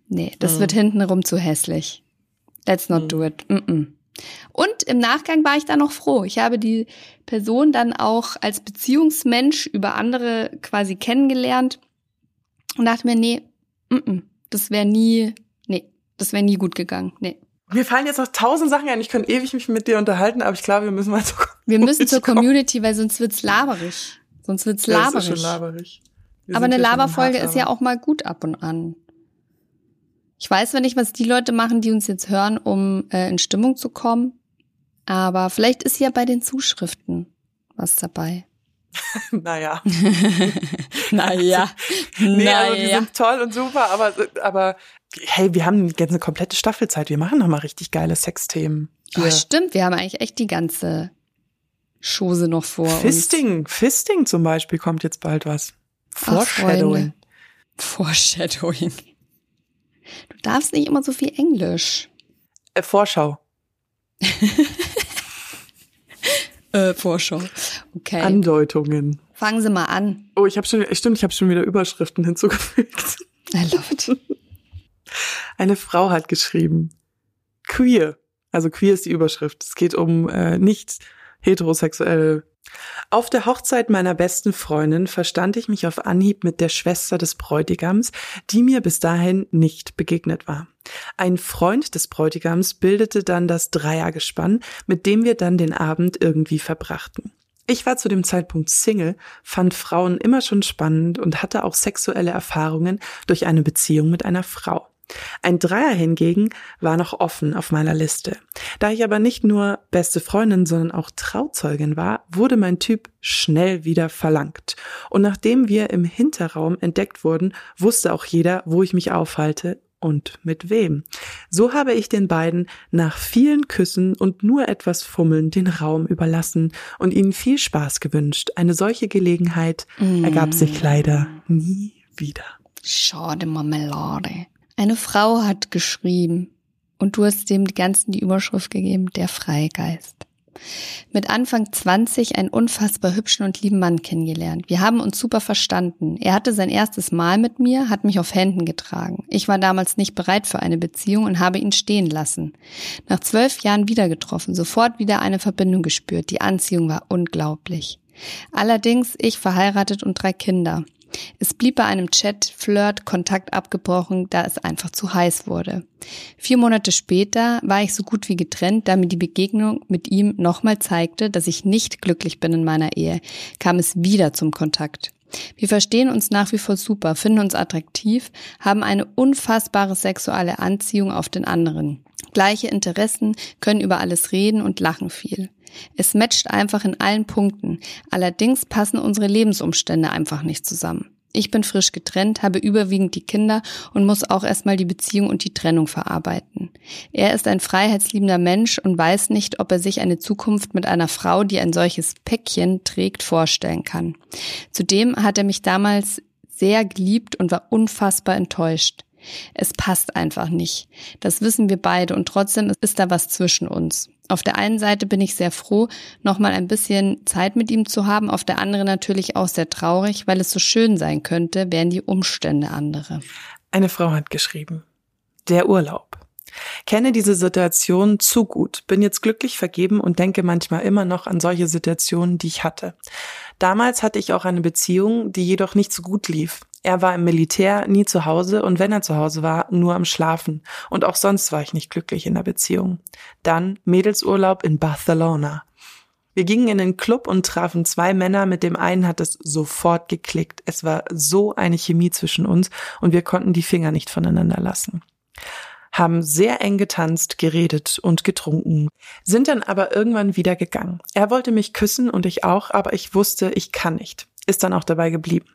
nee, das Mhm. wird hintenrum zu hässlich. Let's not Mhm. do it. Mm -mm. Und im Nachgang war ich da noch froh. Ich habe die Person dann auch als Beziehungsmensch über andere quasi kennengelernt und dachte mir, nee, mm -mm, das wäre nie, nee, das wäre nie gut gegangen. Nee. Mir fallen jetzt noch tausend Sachen ein. Ich könnte ewig mich mit dir unterhalten, aber ich glaube, wir müssen mal zur Wir müssen zur kommen. Community, weil sonst wird's laberig. Sonst wird's Ja, laberig. ist schon laberig. Wir Aber eine Laberfolge ist ja auch mal gut ab und an. Ich weiß zwar nicht, was die Leute machen, die uns jetzt hören, um äh, in Stimmung zu kommen, aber vielleicht ist ja bei den Zuschriften was dabei. <laughs> Naja. <laughs> naja, Nee, also die sind toll und super, aber, aber hey, wir haben jetzt eine komplette Staffelzeit. Wir machen noch mal richtig geile Sexthemen. Oh, Hier. stimmt, wir haben eigentlich echt die ganze Chose noch vor uns. Fisting, Fisting zum Beispiel kommt jetzt bald was. Foreshadowing. Foreshadowing. Du darfst nicht immer so viel Englisch. Äh, Vorschau. <laughs> Äh, Vorschau. Okay. Andeutungen. Fangen Sie mal an. Oh, ich habe schon, stimmt, ich habe schon wieder Überschriften <laughs> hinzugefügt. I love it. <laughs> Eine Frau hat geschrieben, queer. Also queer ist die Überschrift. Es geht um äh, nicht heterosexuelle. Auf der Hochzeit meiner besten Freundin verstand ich mich auf Anhieb mit der Schwester des Bräutigams, die mir bis dahin nicht begegnet war. Ein Freund des Bräutigams bildete dann das Dreiergespann, mit dem wir dann den Abend irgendwie verbrachten. Ich war zu dem Zeitpunkt Single, fand Frauen immer schon spannend und hatte auch sexuelle Erfahrungen durch eine Beziehung mit einer Frau. Ein Dreier hingegen war noch offen auf meiner Liste. Da ich aber nicht nur beste Freundin, sondern auch Trauzeugin war, wurde mein Typ schnell wieder verlangt. Und nachdem wir im Hinterraum entdeckt wurden, wusste auch jeder, wo ich mich aufhalte und mit wem. So habe ich den beiden nach vielen Küssen und nur etwas Fummeln den Raum überlassen und ihnen viel Spaß gewünscht. Eine solche Gelegenheit ergab sich leider nie wieder. Schade Marmelade. Eine Frau hat geschrieben und du hast dem Ganzen die Überschrift gegeben, der Freigeist. Mit Anfang 20 einen unfassbar hübschen und lieben Mann kennengelernt. Wir haben uns super verstanden. Er hatte sein erstes Mal mit mir, hat mich auf Händen getragen. Ich war damals nicht bereit für eine Beziehung und habe ihn stehen lassen. Nach zwölf Jahren wieder getroffen, sofort wieder eine Verbindung gespürt. Die Anziehung war unglaublich. Allerdings ich verheiratet und drei Kinder. Es blieb bei einem Chat, Flirt, Kontakt abgebrochen, da es einfach zu heiß wurde. Vier Monate später war ich so gut wie getrennt, da mir die Begegnung mit ihm nochmal zeigte, dass ich nicht glücklich bin in meiner Ehe, kam es wieder zum Kontakt. Wir verstehen uns nach wie vor super, finden uns attraktiv, haben eine unfassbare sexuelle Anziehung auf den anderen. Gleiche Interessen, können über alles reden und lachen viel. Es matcht einfach in allen Punkten. Allerdings passen unsere Lebensumstände einfach nicht zusammen. Ich bin frisch getrennt, habe überwiegend die Kinder und muss auch erstmal die Beziehung und die Trennung verarbeiten. Er ist ein freiheitsliebender Mensch und weiß nicht, ob er sich eine Zukunft mit einer Frau, die ein solches Päckchen trägt, vorstellen kann. Zudem hat er mich damals sehr geliebt und war unfassbar enttäuscht. Es passt einfach nicht. Das wissen wir beide und trotzdem ist da was zwischen uns. Auf der einen Seite bin ich sehr froh, nochmal ein bisschen Zeit mit ihm zu haben, auf der anderen natürlich auch sehr traurig, weil es so schön sein könnte, wären die Umstände andere. Eine Frau hat geschrieben. Der Urlaub. Kenne diese Situation zu gut, bin jetzt glücklich vergeben und denke manchmal immer noch an solche Situationen, die ich hatte. Damals hatte ich auch eine Beziehung, die jedoch nicht so gut lief. Er war im Militär, nie zu Hause und wenn er zu Hause war, nur am Schlafen. Und auch sonst war ich nicht glücklich in der Beziehung. Dann Mädelsurlaub in Barcelona. Wir gingen in den Club und trafen zwei Männer. Mit dem einen hat es sofort geklickt. Es war so eine Chemie zwischen uns und wir konnten die Finger nicht voneinander lassen. Haben sehr eng getanzt, geredet und getrunken, sind dann aber irgendwann wieder gegangen. Er wollte mich küssen und ich auch, aber ich wusste, ich kann nicht. Ist dann auch dabei geblieben.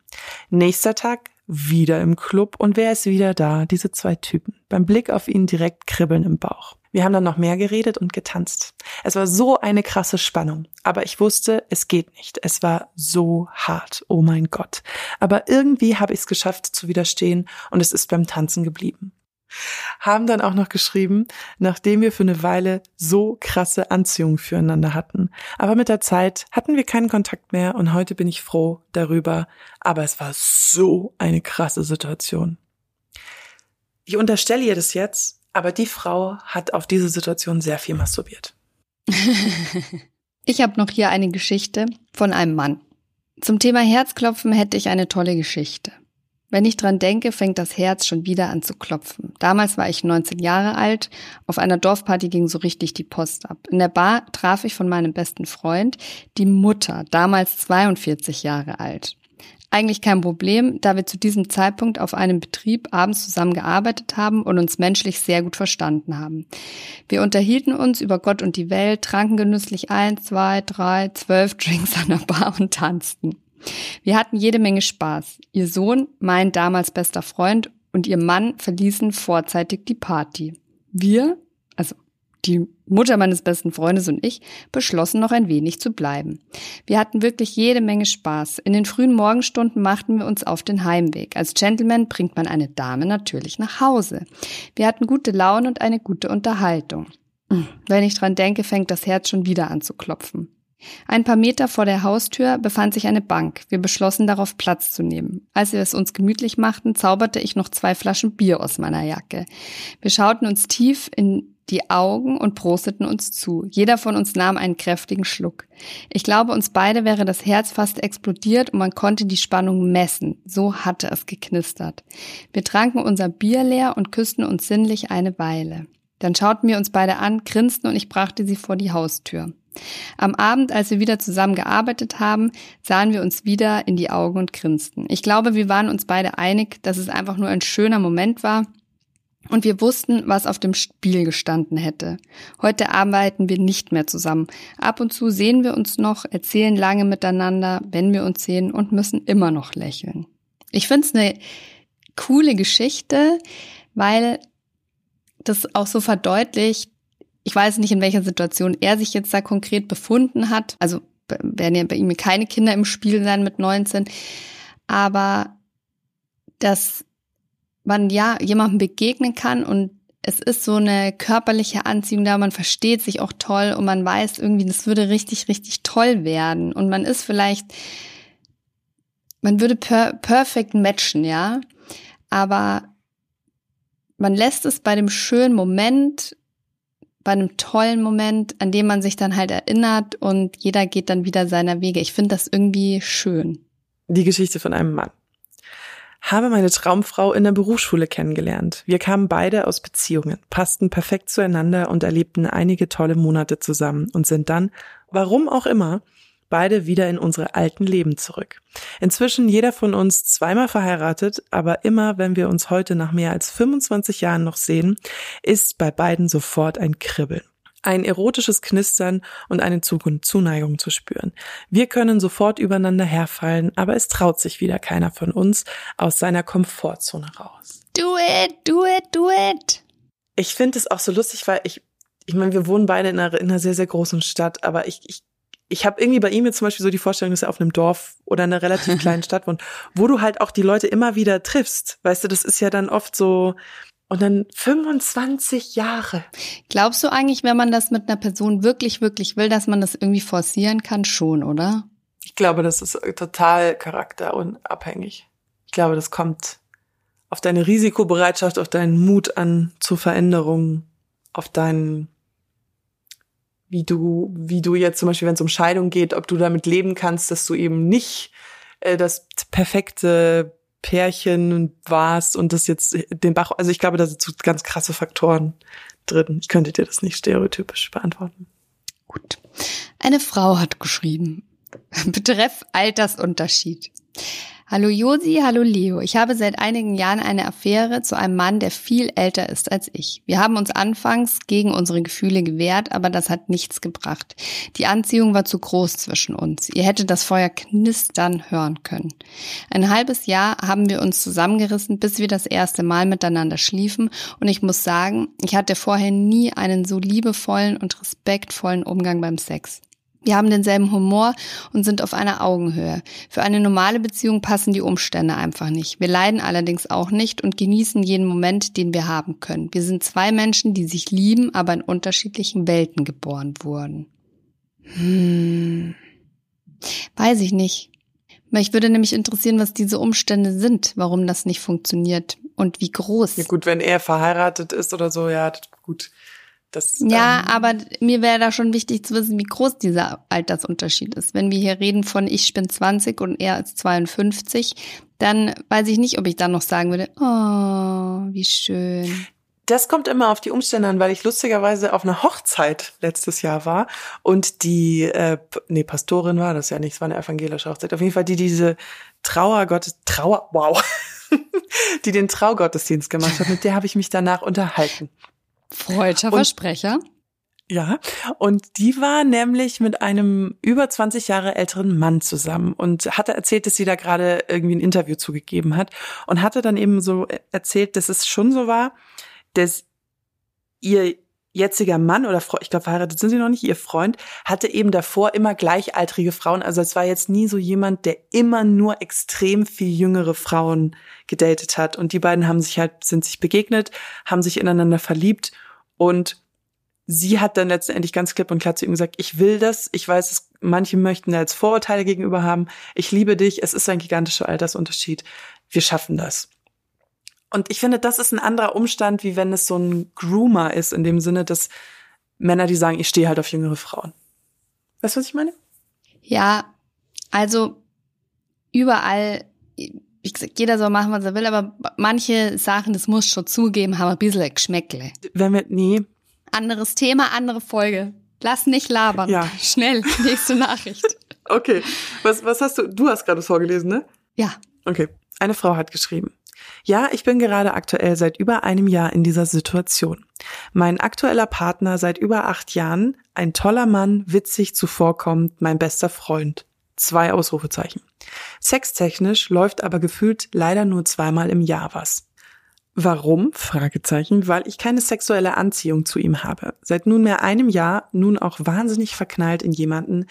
Nächster Tag wieder im Club und wer ist wieder da? Diese zwei Typen. Beim Blick auf ihn direkt kribbeln im Bauch. Wir haben dann noch mehr geredet und getanzt. Es war so eine krasse Spannung, aber ich wusste, es geht nicht. Es war so hart. Oh mein Gott. Aber irgendwie habe ich es geschafft zu widerstehen und es ist beim Tanzen geblieben. Haben dann auch noch geschrieben, nachdem wir für eine Weile so krasse Anziehung füreinander hatten. Aber mit der Zeit hatten wir keinen Kontakt mehr und heute bin ich froh darüber. Aber es war so eine krasse Situation. Ich unterstelle ihr das jetzt, aber die Frau hat auf diese Situation sehr viel masturbiert. <laughs> ich habe noch hier eine Geschichte von einem Mann. Zum Thema Herzklopfen hätte ich eine tolle Geschichte. Wenn ich dran denke, fängt das Herz schon wieder an zu klopfen. Damals war ich 19 Jahre alt. Auf einer Dorfparty ging so richtig die Post ab. In der Bar traf ich von meinem besten Freund die Mutter, damals 42 Jahre alt. Eigentlich kein Problem, da wir zu diesem Zeitpunkt auf einem Betrieb abends zusammen gearbeitet haben und uns menschlich sehr gut verstanden haben. Wir unterhielten uns über Gott und die Welt, tranken genüsslich ein, zwei, drei, zwölf <laughs> Drinks an der Bar und tanzten. Wir hatten jede Menge Spaß. Ihr Sohn, mein damals bester Freund, und ihr Mann verließen vorzeitig die Party. Wir, also die Mutter meines besten Freundes und ich, beschlossen noch ein wenig zu bleiben. Wir hatten wirklich jede Menge Spaß. In den frühen Morgenstunden machten wir uns auf den Heimweg. Als Gentleman bringt man eine Dame natürlich nach Hause. Wir hatten gute Laune und eine gute Unterhaltung. Wenn ich dran denke, fängt das Herz schon wieder an zu klopfen. Ein paar Meter vor der Haustür befand sich eine Bank. Wir beschlossen darauf Platz zu nehmen. Als wir es uns gemütlich machten, zauberte ich noch zwei Flaschen Bier aus meiner Jacke. Wir schauten uns tief in die Augen und prosteten uns zu. Jeder von uns nahm einen kräftigen Schluck. Ich glaube, uns beide wäre das Herz fast explodiert und man konnte die Spannung messen. So hatte es geknistert. Wir tranken unser Bier leer und küssten uns sinnlich eine Weile. Dann schauten wir uns beide an, grinsten und ich brachte sie vor die Haustür. Am Abend, als wir wieder zusammen gearbeitet haben, sahen wir uns wieder in die Augen und grinsten. Ich glaube, wir waren uns beide einig, dass es einfach nur ein schöner Moment war und wir wussten, was auf dem Spiel gestanden hätte. Heute arbeiten wir nicht mehr zusammen. Ab und zu sehen wir uns noch, erzählen lange miteinander, wenn wir uns sehen und müssen immer noch lächeln. Ich finde es eine coole Geschichte, weil das auch so verdeutlicht, ich weiß nicht, in welcher Situation er sich jetzt da konkret befunden hat. Also werden ja bei ihm keine Kinder im Spiel sein mit 19. Aber dass man ja jemandem begegnen kann und es ist so eine körperliche Anziehung da, man versteht sich auch toll und man weiß irgendwie, das würde richtig, richtig toll werden. Und man ist vielleicht, man würde per perfekt matchen, ja. Aber man lässt es bei dem schönen Moment bei einem tollen Moment, an dem man sich dann halt erinnert und jeder geht dann wieder seiner Wege. Ich finde das irgendwie schön. Die Geschichte von einem Mann. Habe meine Traumfrau in der Berufsschule kennengelernt. Wir kamen beide aus Beziehungen, passten perfekt zueinander und erlebten einige tolle Monate zusammen und sind dann, warum auch immer, beide wieder in unsere alten Leben zurück. Inzwischen jeder von uns zweimal verheiratet, aber immer, wenn wir uns heute nach mehr als 25 Jahren noch sehen, ist bei beiden sofort ein Kribbeln ein erotisches Knistern und eine Zuneigung zu spüren. Wir können sofort übereinander herfallen, aber es traut sich wieder keiner von uns aus seiner Komfortzone raus. Do it, do it, do it. Ich finde es auch so lustig, weil ich, ich meine, wir wohnen beide in einer, in einer sehr, sehr großen Stadt, aber ich, ich ich habe irgendwie bei ihm jetzt zum Beispiel so die Vorstellung, dass er auf einem Dorf oder einer relativ <laughs> kleinen Stadt wohnt, wo du halt auch die Leute immer wieder triffst. Weißt du, das ist ja dann oft so, und dann 25 Jahre. Glaubst du eigentlich, wenn man das mit einer Person wirklich, wirklich will, dass man das irgendwie forcieren kann? Schon, oder? Ich glaube, das ist total charakterunabhängig. Ich glaube, das kommt auf deine Risikobereitschaft, auf deinen Mut an zur Veränderung, auf deinen wie du, wie du jetzt zum Beispiel, wenn es um Scheidung geht, ob du damit leben kannst, dass du eben nicht äh, das perfekte Pärchen warst und das jetzt den Bach, also ich glaube, da sind so ganz krasse Faktoren drin. Ich könnte dir das nicht stereotypisch beantworten. Gut. Eine Frau hat geschrieben. <laughs> Betreff Altersunterschied. Hallo Josi, hallo Leo. Ich habe seit einigen Jahren eine Affäre zu einem Mann, der viel älter ist als ich. Wir haben uns anfangs gegen unsere Gefühle gewehrt, aber das hat nichts gebracht. Die Anziehung war zu groß zwischen uns. Ihr hättet das Feuer knistern hören können. Ein halbes Jahr haben wir uns zusammengerissen, bis wir das erste Mal miteinander schliefen und ich muss sagen, ich hatte vorher nie einen so liebevollen und respektvollen Umgang beim Sex. Wir haben denselben Humor und sind auf einer Augenhöhe. Für eine normale Beziehung passen die Umstände einfach nicht. Wir leiden allerdings auch nicht und genießen jeden Moment, den wir haben können. Wir sind zwei Menschen, die sich lieben, aber in unterschiedlichen Welten geboren wurden. Hm. Weiß ich nicht. Mich würde nämlich interessieren, was diese Umstände sind, warum das nicht funktioniert und wie groß. Ja gut, wenn er verheiratet ist oder so, ja, gut. Das, ja, ähm, aber mir wäre da schon wichtig zu wissen, wie groß dieser Altersunterschied ist. Wenn wir hier reden von ich bin 20 und er ist 52, dann weiß ich nicht, ob ich dann noch sagen würde, oh, wie schön. Das kommt immer auf die Umstände an, weil ich lustigerweise auf einer Hochzeit letztes Jahr war und die, äh, nee, Pastorin war das ja nicht, es war eine evangelische Hochzeit. Auf jeden Fall die diese Trauergottes, Trauer, wow, <laughs> die den Traugottesdienst gemacht hat, mit der habe ich mich danach unterhalten. Freudscher Versprecher. Ja, und die war nämlich mit einem über 20 Jahre älteren Mann zusammen und hatte erzählt, dass sie da gerade irgendwie ein Interview zugegeben hat und hatte dann eben so erzählt, dass es schon so war, dass ihr jetziger Mann oder Frau, ich glaube verheiratet sind sie noch nicht, ihr Freund, hatte eben davor immer gleichaltrige Frauen. Also es war jetzt nie so jemand, der immer nur extrem viel jüngere Frauen gedatet hat. Und die beiden haben sich halt, sind sich begegnet, haben sich ineinander verliebt und sie hat dann letztendlich ganz klipp und klar zu ihm gesagt, ich will das, ich weiß, dass manche möchten da jetzt Vorurteile gegenüber haben, ich liebe dich, es ist ein gigantischer Altersunterschied, wir schaffen das. Und ich finde, das ist ein anderer Umstand, wie wenn es so ein Groomer ist, in dem Sinne, dass Männer, die sagen, ich stehe halt auf jüngere Frauen. Weißt du, was ich meine? Ja, also überall, wie gesagt, jeder soll machen, was er will, aber manche Sachen, das muss schon zugeben, haben ein bisschen Geschmäckle. Wenn wir, nee. Anderes Thema, andere Folge. Lass nicht labern. Ja. Schnell, nächste Nachricht. <laughs> okay. Was, was hast du, du hast gerade vorgelesen, ne? Ja. Okay. Eine Frau hat geschrieben. Ja, ich bin gerade aktuell seit über einem Jahr in dieser Situation. Mein aktueller Partner seit über acht Jahren, ein toller Mann, witzig zuvorkommend, mein bester Freund. Zwei Ausrufezeichen. Sextechnisch läuft aber gefühlt leider nur zweimal im Jahr was. Warum? Fragezeichen, weil ich keine sexuelle Anziehung zu ihm habe. Seit nunmehr einem Jahr nun auch wahnsinnig verknallt in jemanden,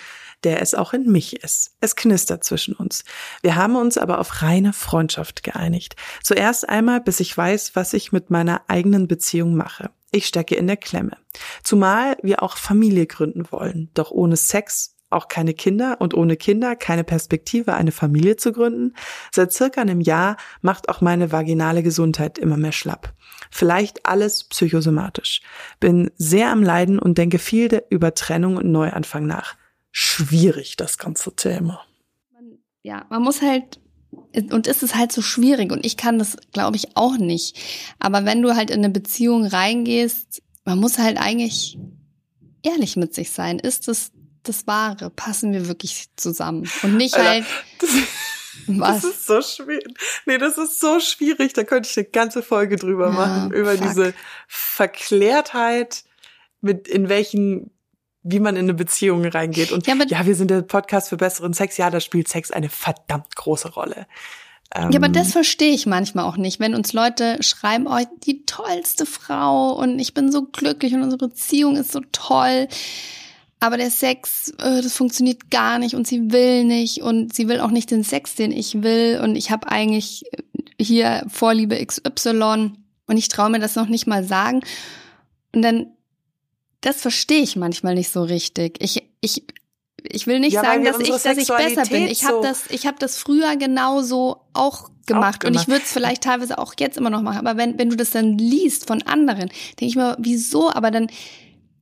der es auch in mich ist. Es knistert zwischen uns. Wir haben uns aber auf reine Freundschaft geeinigt. Zuerst einmal, bis ich weiß, was ich mit meiner eigenen Beziehung mache. Ich stecke in der Klemme. Zumal wir auch Familie gründen wollen. Doch ohne Sex auch keine Kinder und ohne Kinder keine Perspektive, eine Familie zu gründen. Seit circa einem Jahr macht auch meine vaginale Gesundheit immer mehr schlapp. Vielleicht alles psychosomatisch. Bin sehr am Leiden und denke viel über Trennung und Neuanfang nach. Schwierig, das ganze Thema. Ja, man muss halt und ist es halt so schwierig und ich kann das, glaube ich, auch nicht. Aber wenn du halt in eine Beziehung reingehst, man muss halt eigentlich ehrlich mit sich sein. Ist es das Wahre? Passen wir wirklich zusammen? Und nicht Alter, halt. Das, was? das ist so schwierig. Nee, das ist so schwierig. Da könnte ich eine ganze Folge drüber ja, machen. Über fuck. diese Verklärtheit, mit in welchen wie man in eine Beziehung reingeht. Und ja, ja, wir sind der Podcast für besseren Sex. Ja, da spielt Sex eine verdammt große Rolle. ja, aber das ähm, verstehe ich manchmal auch nicht, wenn uns Leute schreiben, oh, die tollste Frau und ich bin so glücklich und unsere Beziehung ist so toll aber der Sex, äh, das funktioniert gar nicht und sie will nicht und sie will auch nicht den Sex, den ich will und ich habe eigentlich hier Vorliebe XY und ich traue mir das noch nicht mal sagen. Und dann, das verstehe ich manchmal nicht so richtig. Ich, ich, ich will nicht ja, sagen, dass ich, dass ich besser bin. Ich habe das, ich habe das früher genauso auch gemacht, auch und ich würde es vielleicht teilweise auch jetzt immer noch machen. Aber wenn, wenn du das dann liest von anderen, denke ich mir, wieso? Aber dann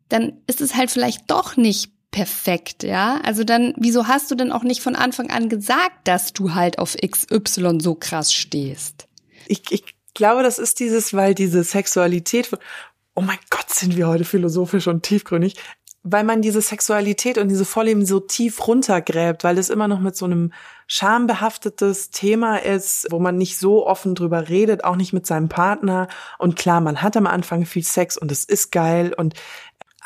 dann ist es halt vielleicht doch nicht perfekt, ja? Also dann, wieso hast du denn auch nicht von Anfang an gesagt, dass du halt auf XY so krass stehst? Ich, ich glaube, das ist dieses, weil diese Sexualität, oh mein Gott, sind wir heute philosophisch und tiefgründig, weil man diese Sexualität und diese Vorleben so tief runtergräbt, weil es immer noch mit so einem schambehaftetes Thema ist, wo man nicht so offen drüber redet, auch nicht mit seinem Partner. Und klar, man hat am Anfang viel Sex und es ist geil und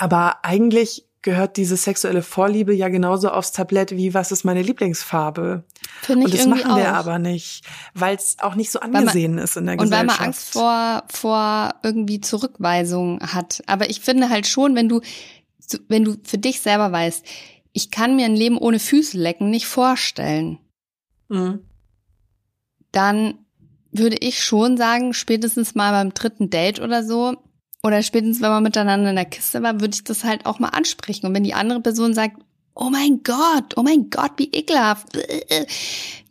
aber eigentlich gehört diese sexuelle Vorliebe ja genauso aufs Tablett wie was ist meine Lieblingsfarbe. Finde ich Und das machen wir auch. aber nicht, weil es auch nicht so angesehen man, ist in der und Gesellschaft. Und weil man Angst vor vor irgendwie Zurückweisung hat. Aber ich finde halt schon, wenn du wenn du für dich selber weißt, ich kann mir ein Leben ohne Füße lecken nicht vorstellen. Mhm. Dann würde ich schon sagen, spätestens mal beim dritten Date oder so, oder spätestens wenn man miteinander in der Kiste war, würde ich das halt auch mal ansprechen. Und wenn die andere Person sagt, oh mein Gott, oh mein Gott, wie ekelhaft,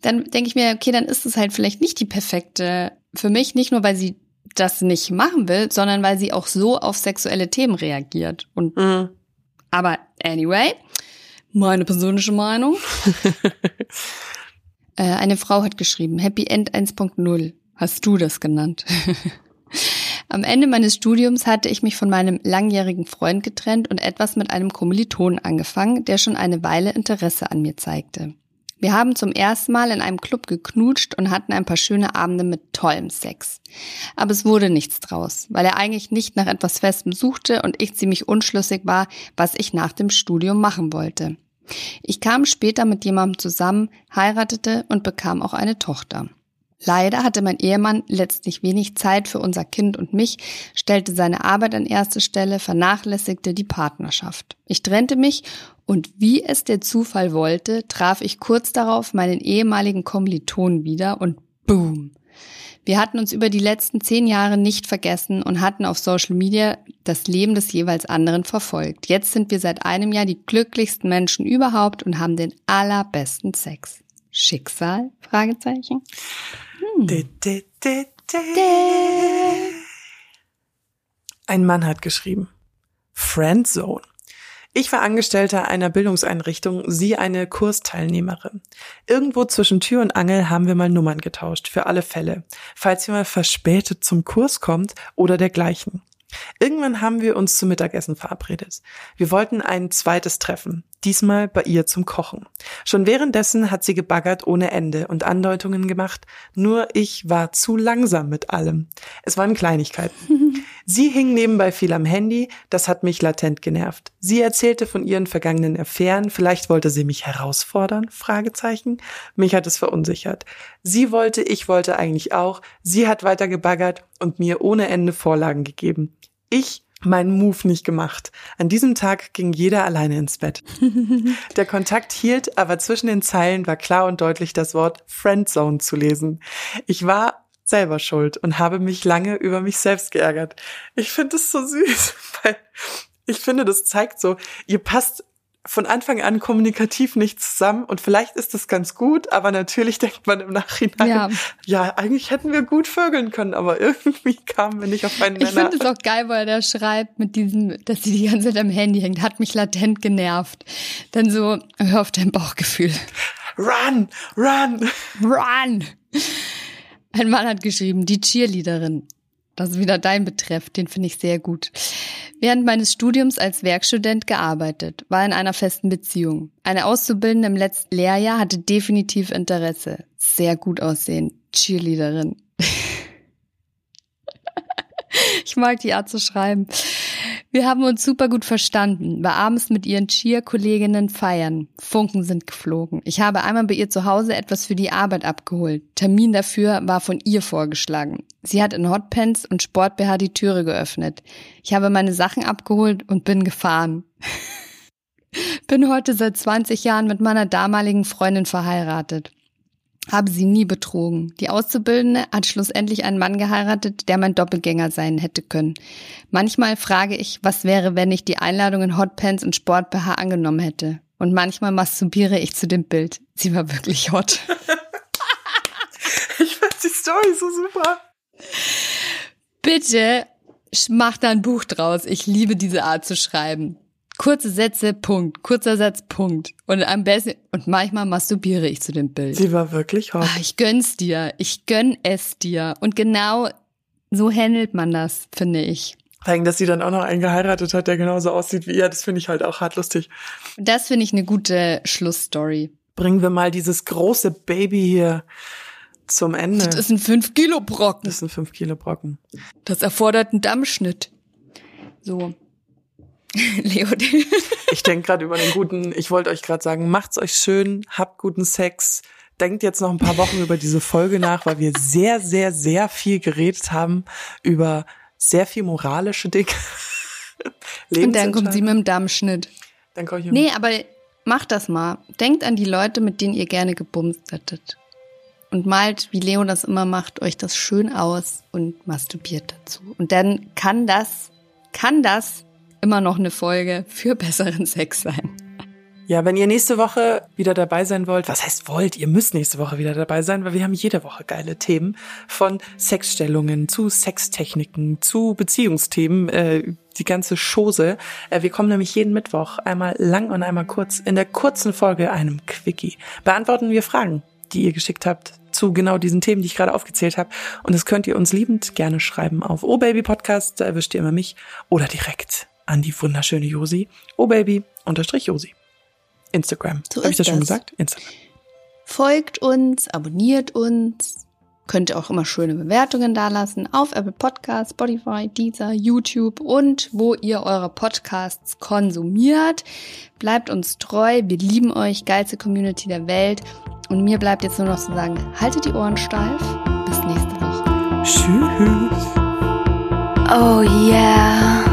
dann denke ich mir, okay, dann ist es halt vielleicht nicht die perfekte für mich, nicht nur weil sie das nicht machen will, sondern weil sie auch so auf sexuelle Themen reagiert. Und Mhm. aber anyway, meine persönliche Meinung. <laughs> äh, eine Frau hat geschrieben, Happy End 1.0. Hast du das genannt? <laughs> Am Ende meines Studiums hatte ich mich von meinem langjährigen Freund getrennt und etwas mit einem Kommilitonen angefangen, der schon eine Weile Interesse an mir zeigte. Wir haben zum ersten Mal in einem Club geknutscht und hatten ein paar schöne Abende mit tollem Sex. Aber es wurde nichts draus, weil er eigentlich nicht nach etwas Festem suchte und ich ziemlich unschlüssig war, was ich nach dem Studium machen wollte. Ich kam später mit jemandem zusammen, heiratete und bekam auch eine Tochter. Leider hatte mein Ehemann letztlich wenig Zeit für unser Kind und mich, stellte seine Arbeit an erste Stelle, vernachlässigte die Partnerschaft. Ich trennte mich und wie es der Zufall wollte, traf ich kurz darauf meinen ehemaligen Kommilitonen wieder und boom. Wir hatten uns über die letzten zehn Jahre nicht vergessen und hatten auf Social Media das Leben des jeweils anderen verfolgt. Jetzt sind wir seit einem Jahr die glücklichsten Menschen überhaupt und haben den allerbesten Sex. Schicksal? Fragezeichen. De. Ein Mann hat geschrieben. Friendzone. Ich war Angestellter einer Bildungseinrichtung, sie eine Kursteilnehmerin. Irgendwo zwischen Tür und Angel haben wir mal Nummern getauscht, für alle Fälle, falls jemand verspätet zum Kurs kommt oder dergleichen. Irgendwann haben wir uns zum Mittagessen verabredet. Wir wollten ein zweites Treffen, diesmal bei ihr zum Kochen. Schon währenddessen hat sie gebaggert ohne Ende und Andeutungen gemacht, nur ich war zu langsam mit allem. Es waren Kleinigkeiten. <laughs> Sie hing nebenbei viel am Handy, das hat mich latent genervt. Sie erzählte von ihren vergangenen Affären, vielleicht wollte sie mich herausfordern, Fragezeichen. Mich hat es verunsichert. Sie wollte, ich wollte eigentlich auch, sie hat weiter gebaggert und mir ohne Ende Vorlagen gegeben. Ich meinen Move nicht gemacht. An diesem Tag ging jeder alleine ins Bett. <laughs> Der Kontakt hielt, aber zwischen den Zeilen war klar und deutlich das Wort Friendzone zu lesen. Ich war selber schuld und habe mich lange über mich selbst geärgert. Ich finde es so süß, <laughs> weil ich finde, das zeigt so, ihr passt von Anfang an kommunikativ nicht zusammen und vielleicht ist das ganz gut, aber natürlich <laughs> denkt man im Nachhinein, Ja. ja, eigentlich hätten wir gut vögeln können, aber <laughs> irgendwie kamen wir nicht auf einen Ich Nenner. finde es auch geil, weil er schreibt mit diesem, dass sie die ganze Zeit am Handy hängt, hat mich latent genervt. Dann so, hör auf dein Bauchgefühl. Run, run. Run! Ein Mann hat geschrieben, die Cheerleaderin. Das ist wieder dein Betreff, den finde ich sehr gut. Während meines Studiums als Werkstudent gearbeitet, war in einer festen Beziehung. Eine Auszubildende im letzten Lehrjahr hatte definitiv Interesse. Sehr gut aussehen. Cheerleaderin. <laughs> Ich mag die Art zu schreiben. Wir haben uns super gut verstanden, war abends mit ihren Cheer-Kolleginnen feiern. Funken sind geflogen. Ich habe einmal bei ihr zu Hause etwas für die Arbeit abgeholt. Termin dafür war von ihr vorgeschlagen. Sie hat in Hotpants und Sport-BH die Türe geöffnet. Ich habe meine Sachen abgeholt und bin gefahren. <laughs> bin heute seit 20 Jahren mit meiner damaligen Freundin verheiratet. Habe sie nie betrogen. Die Auszubildende hat schlussendlich einen Mann geheiratet, der mein Doppelgänger sein hätte können. Manchmal frage ich, was wäre, wenn ich die Einladung in Hotpants und Sport-BH angenommen hätte. Und manchmal masturbiere ich zu dem Bild. Sie war wirklich hot. <laughs> Ich finde die Story so super. Bitte mach da ein Buch draus. Ich liebe diese Art zu schreiben. Kurze Sätze, Punkt. Kurzer Satz, Punkt. Und am besten, und manchmal masturbiere ich zu dem Bild. Sie war wirklich hot. Ah, ich gönn's dir. Ich gönn es dir. Und genau so handelt man das, finde ich. Vor allem, dass sie dann auch noch einen geheiratet hat, der genauso aussieht wie ihr, das finde ich halt auch hart lustig. Das finde ich eine gute Schlussstory. Bringen wir mal dieses große Baby hier zum Ende. Das ist ein 5-Kilo-Brocken. Das sind fünf Kilo Brocken. Das erfordert einen Dammschnitt. So. <laughs> Leo, Ich denke gerade über den guten, ich wollte euch gerade sagen, macht's euch schön, habt guten Sex. Denkt jetzt noch ein paar Wochen über diese Folge nach, weil wir sehr, sehr, sehr viel geredet haben über sehr viel moralische Dinge. und dann kommt sie mit dem Dammschnitt. Dann komm ich Nee, aber macht das mal. Denkt an die Leute, mit denen ihr gerne gebumst hättet. Und malt, wie Leo das immer macht, euch das schön aus und masturbiert dazu. Und dann kann das, kann das immer noch eine Folge für besseren Sex sein. Ja, wenn ihr nächste Woche wieder dabei sein wollt, was heißt wollt, ihr müsst nächste Woche wieder dabei sein, weil wir haben jede Woche geile Themen von Sexstellungen zu Sextechniken zu Beziehungsthemen, äh, die ganze Chose. Äh, wir kommen nämlich jeden Mittwoch einmal lang und einmal kurz in der kurzen Folge einem Quickie. Beantworten wir Fragen, die ihr geschickt habt zu genau diesen Themen, die ich gerade aufgezählt habe. Und das könnt ihr uns liebend gerne schreiben auf Oh Baby Podcast, da erwischt ihr immer mich, oder direkt an die wunderschöne Josi, Oh Baby unterstrich Josi. Instagram. So Habe ich ist das schon das. gesagt? Instagram. Folgt uns, abonniert uns. Könnt ihr auch immer schöne Bewertungen dalassen auf Apple Podcasts, Spotify, Deezer, YouTube und wo ihr eure Podcasts konsumiert. Bleibt uns treu, wir lieben euch, geilste Community der Welt. Und mir bleibt jetzt nur noch zu sagen, haltet die Ohren steif. Bis nächste Woche. Tschüss. Oh yeah.